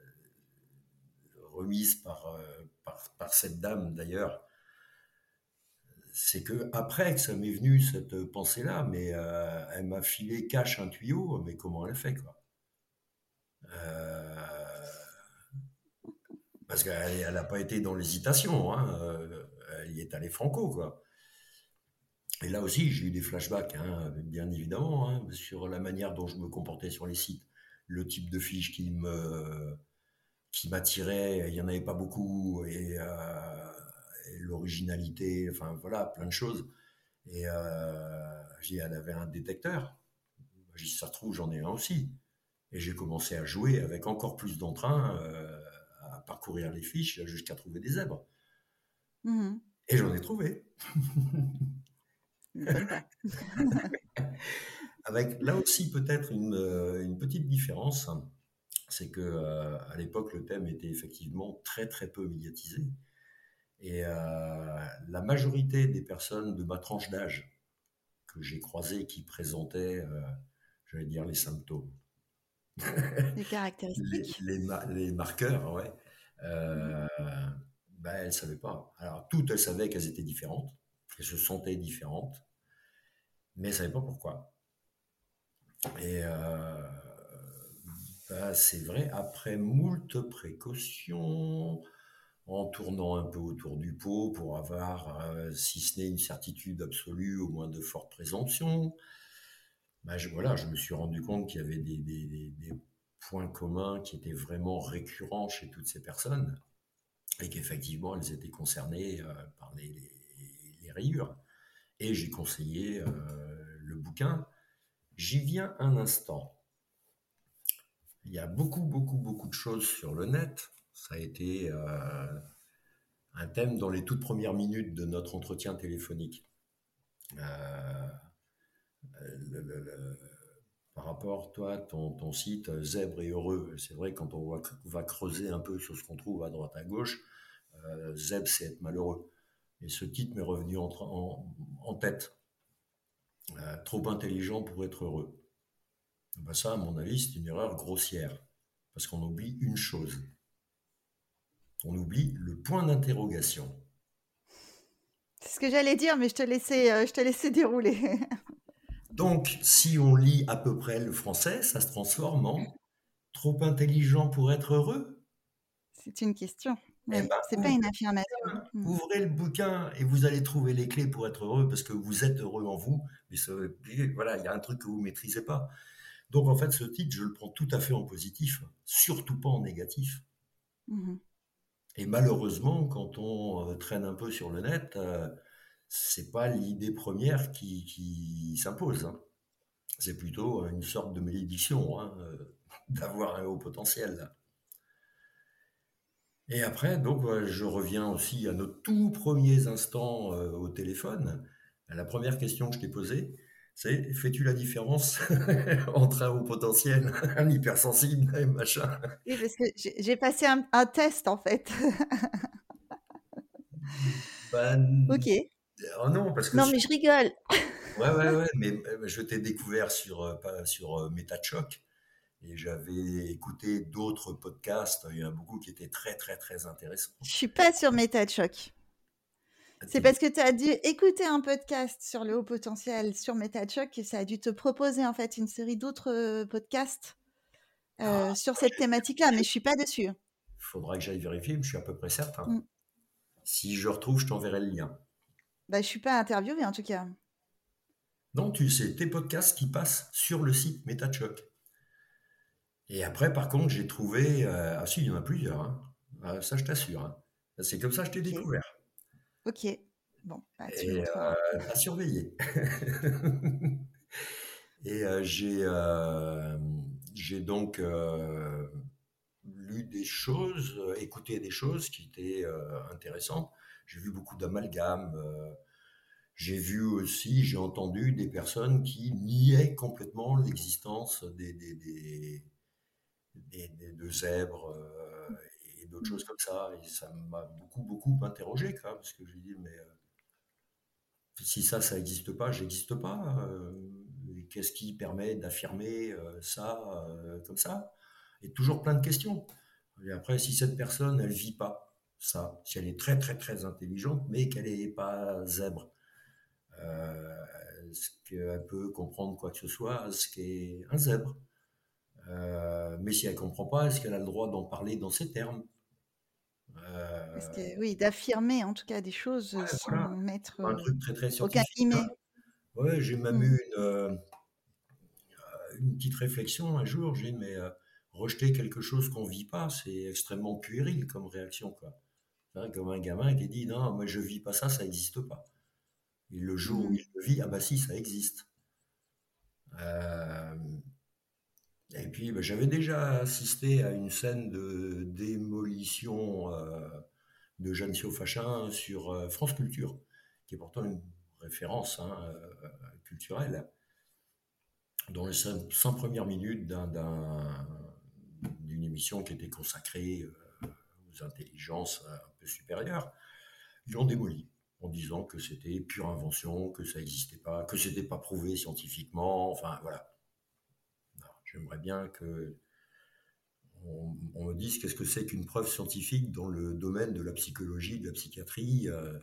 remises par, euh, par, par, cette dame d'ailleurs, c'est que après que ça m'est venu cette pensée-là, mais euh, elle m'a filé cache un tuyau, mais comment elle fait quoi? Parce qu'elle n'a pas été dans l'hésitation, hein, euh, elle y est allée franco quoi. Et là aussi, j'ai eu des flashbacks, hein, bien évidemment, hein, sur la manière dont je me comportais sur les sites, le type de fiche qui me qui m'attirait, il n'y en avait pas beaucoup, et l'originalité, enfin voilà, plein de choses. Et euh, j'ai elle avait un détecteur. Dit, ça se trouve, j'en ai un aussi. Et j'ai commencé à jouer avec encore plus d'entrain, euh, à parcourir les fiches jusqu'à trouver des zèbres. Mmh Et j'en ai trouvé. avec là aussi peut-être une, euh, une, petite différence, c'est que euh, à l'époque le thème était effectivement très très peu médiatisé. Et euh, la majorité des personnes de ma tranche d'âge que j'ai croisées qui présentaient, euh, j'allais dire, les symptômes. Les caractéristiques. les, les, marqueurs, ouais. Euh, ben, elles ne savaient pas. Alors, toutes, elles savaient qu'elles étaient différentes, qu'elles se sentaient différentes, mais elles ne savaient pas pourquoi. Et ben, c'est vrai, après moult précautions, en tournant un peu autour du pot pour avoir, euh, si ce n'est une certitude absolue, au moins de fortes présomptions. Ben je, voilà, je me suis rendu compte qu'il y avait des, points communs qui étaient vraiment récurrents chez toutes ces personnes et qu'effectivement elles étaient concernées euh, par les, rayures. Et j'ai conseillé euh, le bouquin. J'y viens un instant. Il y a beaucoup, beaucoup, beaucoup de choses sur le net ça a été euh, un thème dans les toutes premières minutes de notre entretien téléphonique. Par rapport, toi, ton, ton, site Zèbre et Heureux, c'est vrai, quand on va, creuser un peu sur ce qu'on trouve à droite à gauche, euh, Zèbre, c'est être malheureux. Et ce titre m'est revenu en, tête. trop intelligent pour être heureux. Ben ça, à mon avis, c'est une erreur grossière. Parce qu'on oublie une chose on oublie le point d'interrogation. C'est ce que j'allais dire, mais je te laissais, euh, je te laissais dérouler. Donc, si on lit à peu près le français, ça se transforme en trop intelligent pour être heureux C'est une question. Eh ben, c'est pas une affirmation. Hmm. Ouvrez le bouquin et vous allez trouver les clés pour être heureux parce que vous êtes heureux en vous. Mais voilà, il y a un truc que vous maîtrisez pas. Donc en fait, ce titre, je le prends tout à fait en positif, surtout pas en négatif. Mmh et malheureusement, quand on euh, traîne un peu sur le net, euh, c'est pas l'idée première qui, s'impose. Hein. C'est plutôt une sorte de malédiction hein, euh, d'avoir un haut potentiel. Et après, donc, je reviens aussi à nos tout premiers instants au téléphone. La première question que je t'ai posée, c'est fais-tu la différence entre un haut potentiel, un hypersensible et machin? Oui, parce que j'ai passé un, test en fait. Ben, ok. Oh non, parce que non, mais je rigole. ouais, ouais, ouais, mais euh, je t'ai découvert sur, euh, sur euh, MetaChoc et j'avais écouté d'autres podcasts. Il y en a beaucoup qui étaient très, très, très intéressants. Je suis pas sur MetaChoc. C'est parce que tu as dû écouter un podcast sur le haut potentiel sur MetaChoc et ça a dû te proposer en fait une série d'autres podcasts ah, sur cette thématique-là, mais je suis pas dessus. Il faudra que j'aille vérifier, mais je suis à peu près certain. Mmh. Si je retrouve, je t'enverrai le lien. Bah, je suis pas interviewée en tout cas. Non, tu sais, tes podcasts qui passent sur le site MetaChoc. Et après, par contre, j'ai trouvé. ah, si, il y en a plusieurs. Hein. Ah, ça, je t'assure. Hein. C'est comme ça que je t'ai découvert. Ok. Bon, bah, tu et, euh, à surveiller. et euh, j'ai, euh, j'ai donc lu des choses, écouté des choses qui étaient intéressantes. J'ai vu beaucoup d'amalgames. j'ai vu aussi, j'ai entendu des personnes qui niaient complètement l'existence des, des, des, de zèbres et d'autres choses comme ça. Et ça m'a beaucoup, beaucoup interrogé, parce que je dis, mais si ça, ça n'existe pas, j'existe pas. Euh, qu'est-ce qui permet d'affirmer euh, ça euh, comme ça? Et toujours plein de questions. Et après, si cette personne, elle vit pas ça, si elle est très très très intelligente, mais qu'elle n'est pas zèbre, est-ce qu'elle peut comprendre quoi que ce soit ce qu'est un zèbre Mais si elle comprend pas, est-ce qu'elle a le droit d'en parler dans ces termes? Euh, oui, d'affirmer en tout cas des choses sans mettre un truc très très scientifique. Hein. Ouais, j'ai même mmh. eu une, euh, une, petite réflexion un jour. J'ai mais euh, rejeter quelque chose qu'on vit pas, c'est extrêmement puéril comme réaction quoi. Comme un gamin qui dit non, moi je vis pas ça, ça n'existe pas. Et le jour où mmh. il le vit, ah bah si, ça existe. Et puis, ben, j'avais déjà assisté à une scène de démolition euh, de Jeanne Fachin sur euh, France Culture, qui est pourtant une référence hein, euh, culturelle, dans les 100 premières minutes d'une émission qui était consacrée intelligences un peu supérieures. Ils l'ont démoli en disant que c'était pure invention, que ça n'existait pas, que c'était pas prouvé scientifiquement, enfin voilà. J'aimerais bien que on, me dise qu'est-ce que c'est qu'une preuve scientifique dans le domaine de la psychologie, de la psychiatrie, euh,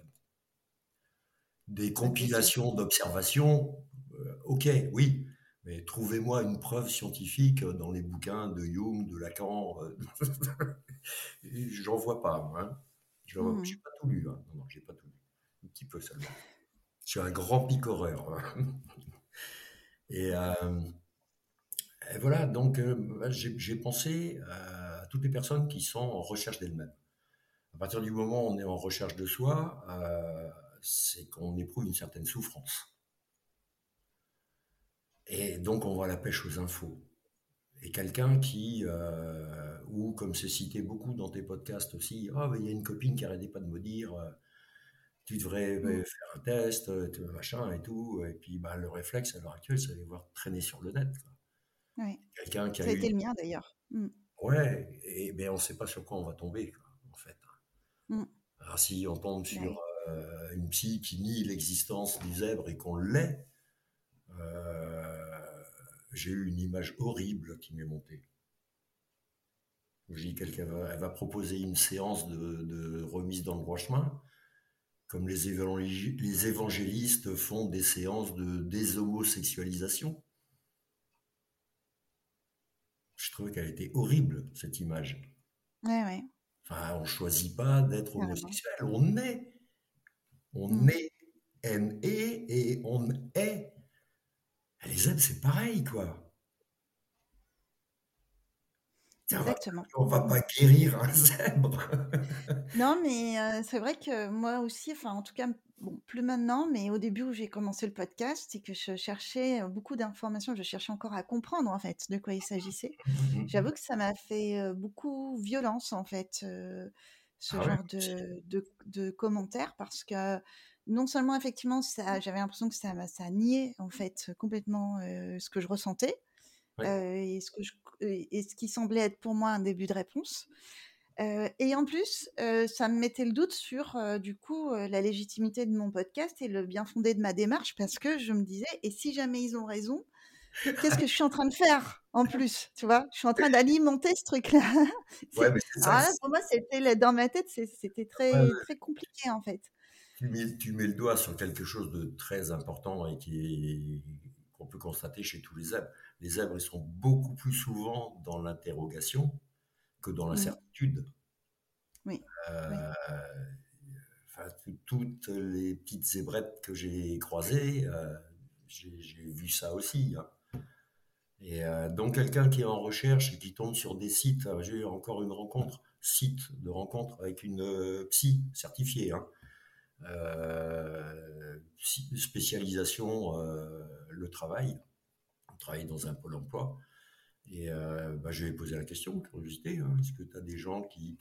des compilations d'observations. Euh, ok, oui, mais trouvez-moi une preuve scientifique dans les bouquins de Jung, de Lacan. Euh, j'en vois pas, hein. Je n'ai mmh. pas tout lu. Hein. Non, non, j'ai pas tout lu. Un petit peu seulement. Je suis un grand picoreur. Hein. Et et voilà, donc euh, j'ai pensé à toutes les personnes qui sont en recherche d'elles-mêmes. À partir du moment où on est en recherche de soi, euh, c'est qu'on éprouve une certaine souffrance. Et donc on va à la pêche aux infos. Et quelqu'un qui, euh, ou comme c'est cité beaucoup dans tes podcasts aussi, ah, il y a une copine qui n'arrêtait pas de me dire, tu devrais mmh. faire un test, machin et tout. Et puis bah, le réflexe à l'heure actuelle, c'est d'aller voir traîner sur le net. Quelqu'un qui a Ça a été le mien d'ailleurs. Mmh. Ouais, et, mais on ne sait pas sur quoi on va tomber, en fait. Mmh. Alors, si on tombe sur euh, une psy qui nie l'existence du zèbre et qu'on l'est, euh, j'ai eu une image horrible qui m'est montée. Je dis qu'elle va, elle va proposer une séance de, remise dans le droit chemin, comme les, les évangélistes font des séances de déshomosexualisation je trouvais qu'elle était horrible, cette image. Ouais, ouais. Enfin, on ne choisit pas d'être homosexuel, on est. On mmh. est, n et on est. Les aides, c'est pareil, quoi. Exactement. On va pas guérir un zèbre. non, mais euh, c'est vrai que moi aussi, enfin, en tout cas, bon, plus maintenant, mais au début où j'ai commencé le podcast, c'est que je cherchais beaucoup d'informations, je cherchais encore à comprendre en fait de quoi il s'agissait. J'avoue que ça m'a fait beaucoup violence en fait, ce ah genre de, de, commentaires, parce que non seulement effectivement, ça, j'avais l'impression que ça, ça niait en fait complètement ce que je ressentais et, ce que je, et ce qui semblait être pour moi un début de réponse et en plus, ça me mettait le doute sur, du coup, la légitimité de mon podcast et le bien fondé de ma démarche parce que je me disais: «Et si jamais ils ont raison, qu'est-ce que je suis en train de faire en plus?» tu vois? Je suis en train d'alimenter ce truc-là. Ouais, pour moi, c'était dans ma tête, c'était très, très compliqué, en fait. Tu mets tu mets le doigt sur quelque chose de très important et qui qu'on peut constater chez tous les zèbres. Les zèbres, ils sont beaucoup plus souvent dans l'interrogation que dans la mmh. certitude. Oui. Euh, toutes les petites zébrettes que j'ai croisées, euh, j'ai vu ça aussi. Hein. Et euh, donc quelqu'un qui est en recherche et qui tombe sur des sites, j'ai eu encore une rencontre, site de rencontre avec une psy certifiée, hein. Spécialisation le travail, on travaille dans un pôle emploi, Et euh, bah, je ai posé la question, curiosité, hein, est-ce que tu as des gens qui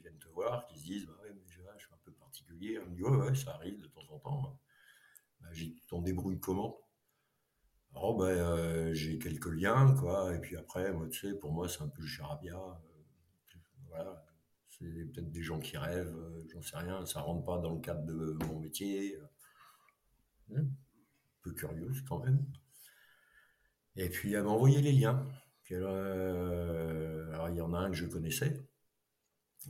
viennent te voir, qui se disent, bah ouais, je, suis un peu particulier. Elle me dit, ouais, ça arrive de temps en temps. Bah, dit, tu t'en débrouilles comment? Alors, bah, euh, j'ai quelques liens, quoi, et puis après, tu sais, pour moi, c'est un peu le charabia. Euh, voilà, peut-être des gens qui rêvent, j'en sais rien, ça rentre pas dans le cadre de mon métier. un peu curieuse quand même. Et puis elle m'a envoyé les liens. Euh, alors il y en a un que je connaissais,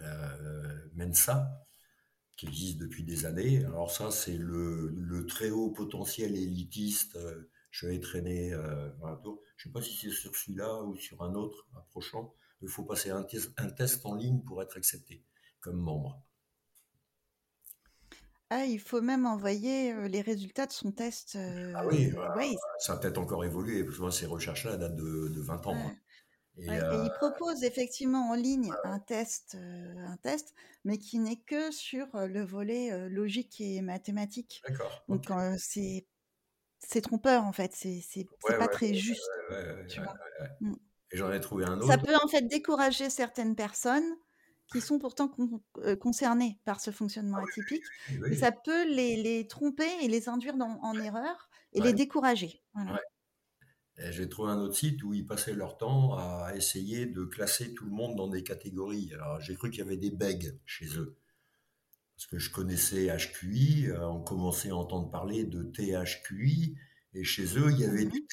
euh, Mensa, qui existe depuis des années. Alors ça, c'est le, très haut potentiel élitiste. Euh, je vais traîner un tour. Je ne sais pas si c'est sur celui-là ou sur un autre approchant. Il faut passer un, un test en ligne pour être accepté comme membre. Ah, il faut même envoyer les résultats de son test. ah oui, ça a peut-être encore évolué, parce que ces recherches-là datent de, de 20 ans. Hein. Et, il propose effectivement en ligne un test, un test, mais qui n'est que sur le volet logique et mathématique. D'accord. Donc c'est c'est trompeur en fait, c'est pas très juste. Mmh. Et j'en ai trouvé un autre. Ça peut en fait décourager certaines personnes qui sont pourtant euh, concernés par ce fonctionnement ah atypique. Et ça peut les, tromper et les induire en erreur et les décourager. J'ai trouvé un autre site où ils passaient leur temps à essayer de classer tout le monde dans des catégories. Alors j'ai cru qu'il y avait des begs chez eux. Parce que je connaissais HQI, euh, on commençait à entendre parler de THQI, et chez eux, il y avait du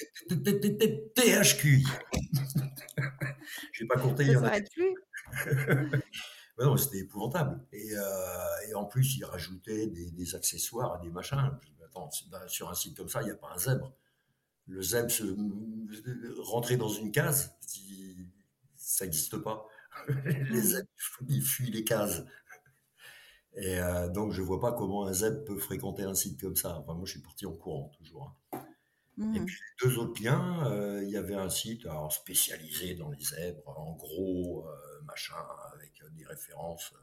THQI. Je n'ai pas compté, il y en a. plus non, c'était épouvantable. Euh, et, en plus, ils rajoutaient des, accessoires, des machins. Attends, sur un site comme ça, il n'y a pas un zèbre. Le zèbre se, rentrer dans une case, ça n'existe pas. les zèbres, ils fuient les cases. Et euh, donc, je ne vois pas comment un zèbre peut fréquenter un site comme ça. Enfin, moi, je suis parti en courant, toujours. Hein. Et mmh. puis, les deux autres liens, euh, il y avait un site spécialisé dans les zèbres, en gros, machin, avec des références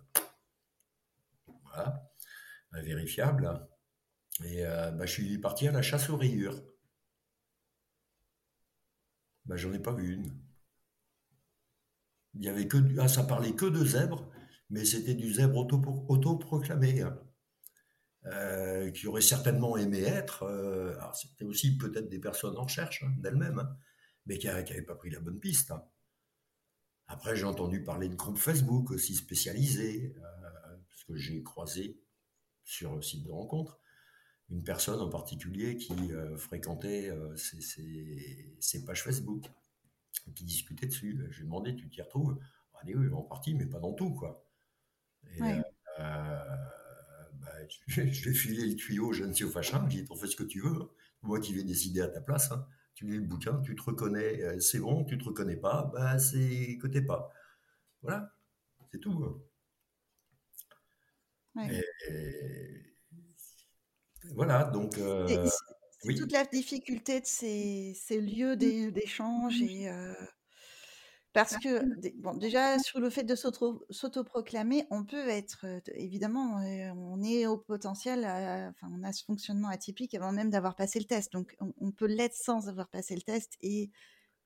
voilà, vérifiables. Et euh, bah, je suis parti à la chasse aux rayures. Bah, J'en ai pas vu une. Il y avait que, ah, ça parlait que de zèbres, mais c'était du zèbre autoproclamé. Hein. Euh, qui aurait certainement aimé être. Euh, c'était aussi peut-être des personnes en recherche hein, d'elles-mêmes, hein, mais qui n'avaient pas pris la bonne piste. Après, j'ai entendu parler de groupes Facebook aussi spécialisés, euh, parce que j'ai croisé sur le site de rencontre une personne en particulier qui fréquentait ces, pages Facebook, qui discutait dessus. J'ai demandé, tu t'y retrouves? Allez, oui, en partie, mais pas dans tout, quoi. Et, bah, je vais filer le tuyau au jeune Fachin, j'ai dit, t'en fais ce que tu veux, hein. moi qui vais décider à ta place. Hein tu lis le bouquin, tu te reconnais, euh, c'est bon, tu te reconnais pas, bah c'est que t'es pas. Voilà, c'est tout. Hein. voilà, donc. Euh, c'est toute la difficulté de ces, ces lieux d'échange et euh, parce que, bon, déjà, sur le fait de s'autoproclamer, on peut être, évidemment, on est au potentiel, enfin, on a ce fonctionnement atypique avant même d'avoir passé le test. Donc, on, peut l'être sans avoir passé le test et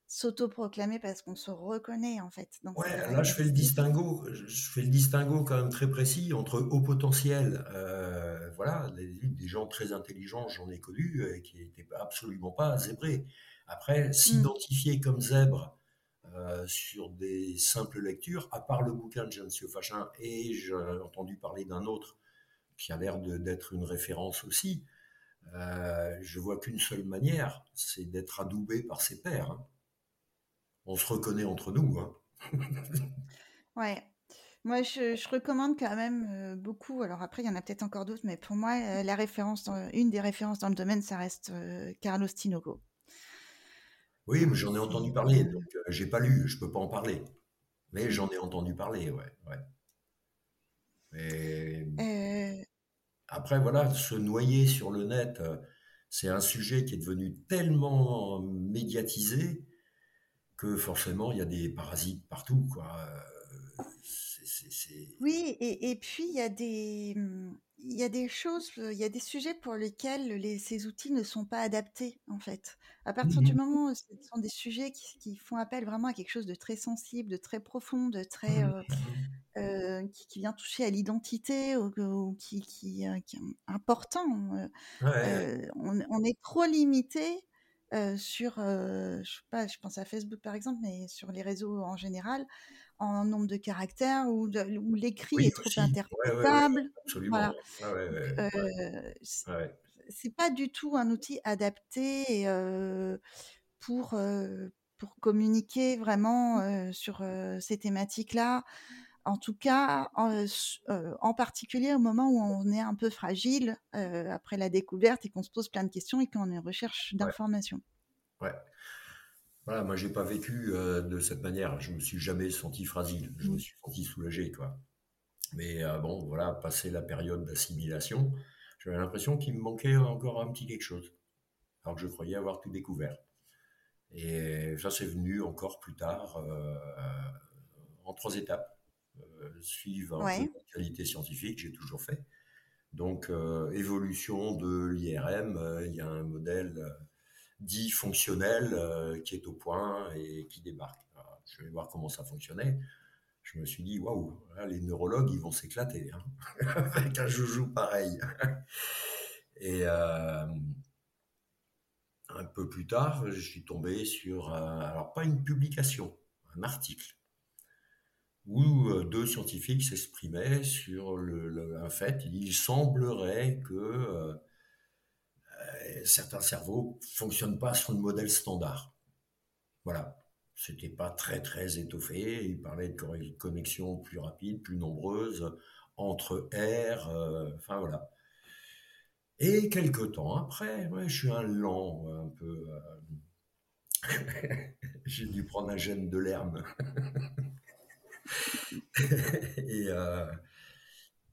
s'autoproclamer parce qu'on se reconnaît, en fait. ouais, là, je fais le distinguo, je fais le distinguo quand même très précis entre haut potentiel, voilà, des, gens très intelligents, j'en ai connu, qui n'étaient absolument pas zébrés. Après, mmh. s'identifier comme zèbre, euh, sur des simples lectures, à part le bouquin de Jean Fachin, et j'ai entendu parler d'un autre qui a l'air d'être une référence aussi, euh, je vois qu'une seule manière, c'est d'être adoubé par ses pairs. Hein. On se reconnaît entre nous. Hein. ouais. Moi, je, recommande quand même euh, beaucoup. Alors après, il y en a peut-être encore d'autres, mais pour moi, la référence, une des références dans le domaine, ça reste Carlos Tinoco. Oui, mais j'en ai entendu parler, donc euh, j'ai pas lu, je peux pas en parler. Mais j'en ai entendu parler, ouais. ouais. Euh. Après, voilà, se noyer sur le net, euh, c'est un sujet qui est devenu tellement médiatisé que forcément, il y a des parasites partout, quoi. Oui, et, puis il y a des... il y a des choses, il y a des sujets pour lesquels ces outils ne sont pas adaptés, en fait. À partir du mmh moment où ce sont des sujets qui, font appel vraiment à quelque chose de très sensible, de très profond, de très mmh. qui, vient toucher à l'identité ou, qui, qui, est important, on, est trop limité sur, je sais pas, je pense à Facebook par exemple, mais sur les réseaux en général, en nombre de caractères ou, l'écrit est trop interprétable. absolument. c'est pas du tout un outil adapté pour, pour communiquer vraiment sur ces thématiques-là. En tout cas, en, particulier au moment où on est un peu fragile après la découverte et qu'on se pose plein de questions et qu'on est en recherche d'informations. Ouais. Voilà, moi, j'ai pas vécu euh, de cette manière. Je me suis jamais senti fragile. Je me mmh. suis senti soulagé, quoi. Mais euh, bon, voilà, passé la période d'assimilation, j'avais l'impression qu'il me manquait encore un petit quelque chose, alors que je croyais avoir tout découvert. Et ça, c'est venu encore plus tard, euh, en trois étapes. suivre un peu la qualité scientifique, j'ai toujours fait. Donc, évolution de l'IRM, il y a un modèle dit fonctionnel euh, qui est au point et qui débarque. je vais voir comment ça fonctionnait. Je me suis dit, waouh, les neurologues, ils vont s'éclater hein, avec un joujou pareil. et euh, un peu plus tard, je suis tombé sur, alors pas une publication, un article où euh, deux scientifiques s'exprimaient sur le, un fait. Il semblerait que certains cerveaux fonctionnent pas sur le modèle standard. Voilà. C'était pas très très étoffé. Il parlait de connexions plus rapides, plus nombreuses entre R. Euh, enfin voilà. Et quelques temps après, je suis un lent, un peu. Euh, j'ai dû prendre un gène de l'herbe. et, euh,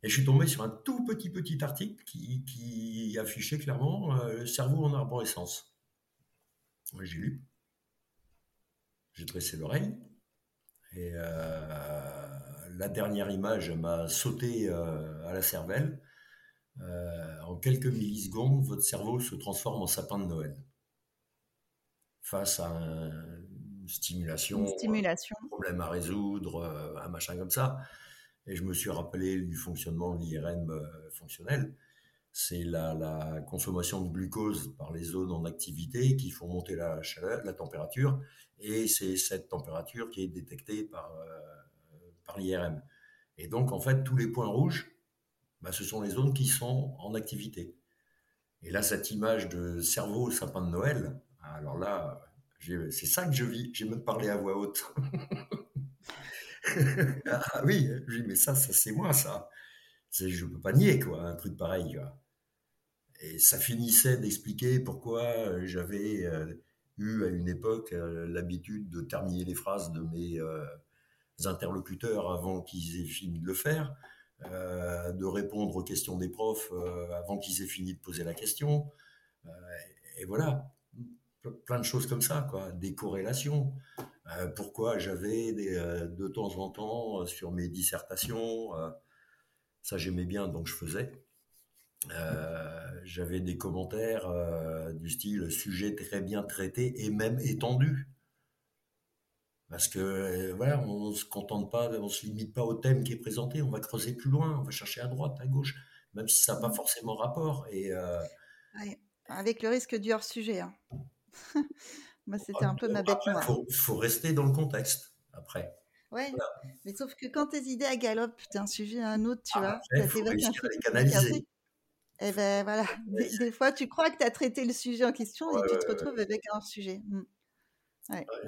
et je suis tombé sur un tout petit petit article qui, affichait clairement euh, le cerveau en arborescence. J'ai lu. J'ai dressé l'oreille. Et euh, la dernière image m'a sauté euh, à la cervelle. en quelques millisecondes, votre cerveau se transforme en sapin de Noël. Face à une stimulation, une stimulation. un problème à résoudre, un machin comme ça. Et je me suis rappelé du fonctionnement de l'IRM euh, fonctionnel. C'est la, consommation de glucose par les zones en activité qui font monter la chaleur, la température, et c'est cette température qui est détectée par, euh, par l'IRM. Et donc, en fait, tous les points rouges, bah, ce sont les zones qui sont en activité. Et là, cette image de cerveau sapin de Noël, alors là, c'est ça que je vis. J'ai même parlé à voix haute. ah oui, mais ça, ça c'est moi, ça. Je peux pas nier, quoi, un truc pareil. Et ça finissait d'expliquer pourquoi euh, j'avais euh, eu à une époque euh, l'habitude de terminer les phrases de mes interlocuteurs avant qu'ils aient fini de le faire, de répondre aux questions des profs avant qu'ils aient fini de poser la question. et voilà, plein de choses comme ça, quoi, des corrélations. Euh, pourquoi j'avais euh, de temps en temps euh, sur mes dissertations, ça j'aimais bien, donc je faisais. j'avais des commentaires du style sujet très bien traité et même étendu. Parce que voilà, on ne se contente pas, on se limite pas au thème qui est présenté, on va creuser plus loin, on va chercher à droite, à gauche, même si ça n'a pas forcément rapport. Et, Avec le risque du hors-sujet. Hein. Moi, c'était un peu ma bête noire. Il faut, rester dans le contexte après. Ouais, mais sauf que quand tes idées à galop d'un sujet à un autre, tu ah, vois, il faut réussir à les canaliser. Et eh ben voilà, des, fois tu crois que tu as traité le sujet en question et tu te retrouves avec un sujet. Mmh.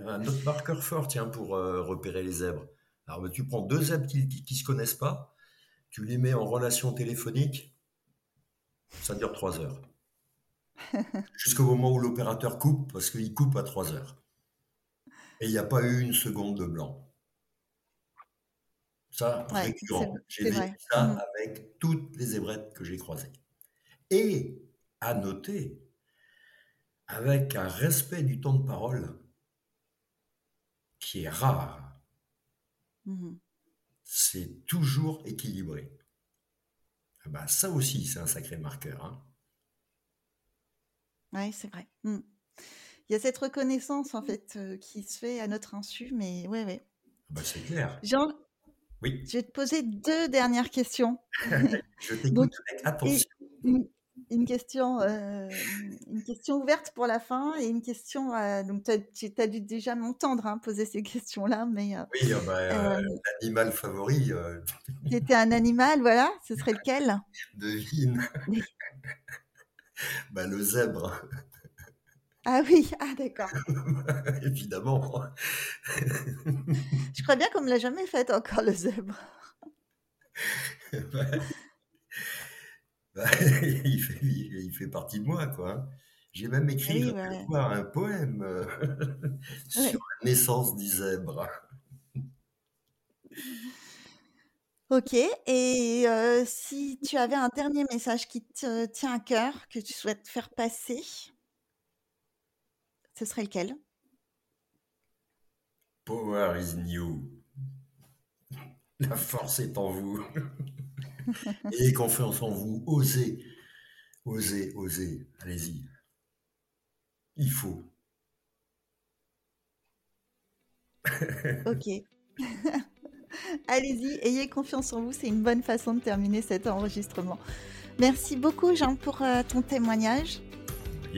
Un autre marqueur fort, tiens, pour euh, repérer les zèbres. Alors, bah, tu prends deux zèbres qui ne se connaissent pas, tu les mets en relation téléphonique, ça dure trois heures. Jusqu'au moment où l'opérateur coupe, parce qu'il coupe à 3 heures. Et il n'y a pas eu une seconde de blanc. Ça, récurrent. J'ai vu ça mmh. avec toutes les zébrettes que j'ai croisées. Et à noter, avec un respect du temps de parole qui est rare, mmh c'est toujours équilibré. bah, ça aussi, c'est un sacré marqueur. Hein. Oui, c'est vrai. Mmh. Il y a cette reconnaissance, en fait, euh, qui se fait à notre insu, mais ouais, ouais. Ah bah, c'est clair. Jean, oui. je vais te poser deux dernières questions. je t'écoute avec attention une question, euh, une question ouverte pour la fin et une question. Euh, donc, tu as, dû déjà m'entendre hein, poser ces questions-là, mais. Oui, ah bah, l'animal favori. Qui était un animal, voilà. Ce serait lequel? Devine. bah, le zèbre. Ah oui, ah d'accord. Évidemment. Je crois bien qu'on ne l'a jamais fait encore le zèbre. il, fait, il, fait, partie de moi, quoi. J'ai même écrit un poème euh, sur la naissance du zèbre. Ok, et si tu avais un dernier message qui te tient à cœur, que tu souhaites faire passer, ce serait lequel? Power is new. La force est en vous. Ayez confiance en vous, osez, osez, osez, allez-y. Il faut. ok. Allez-y, ayez confiance en vous, c'est une bonne façon de terminer cet enregistrement. Merci beaucoup Jean pour euh, ton témoignage,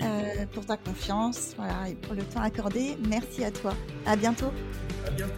euh, pour ta confiance voilà, et pour le temps accordé. Merci à toi. À bientôt. À bientôt.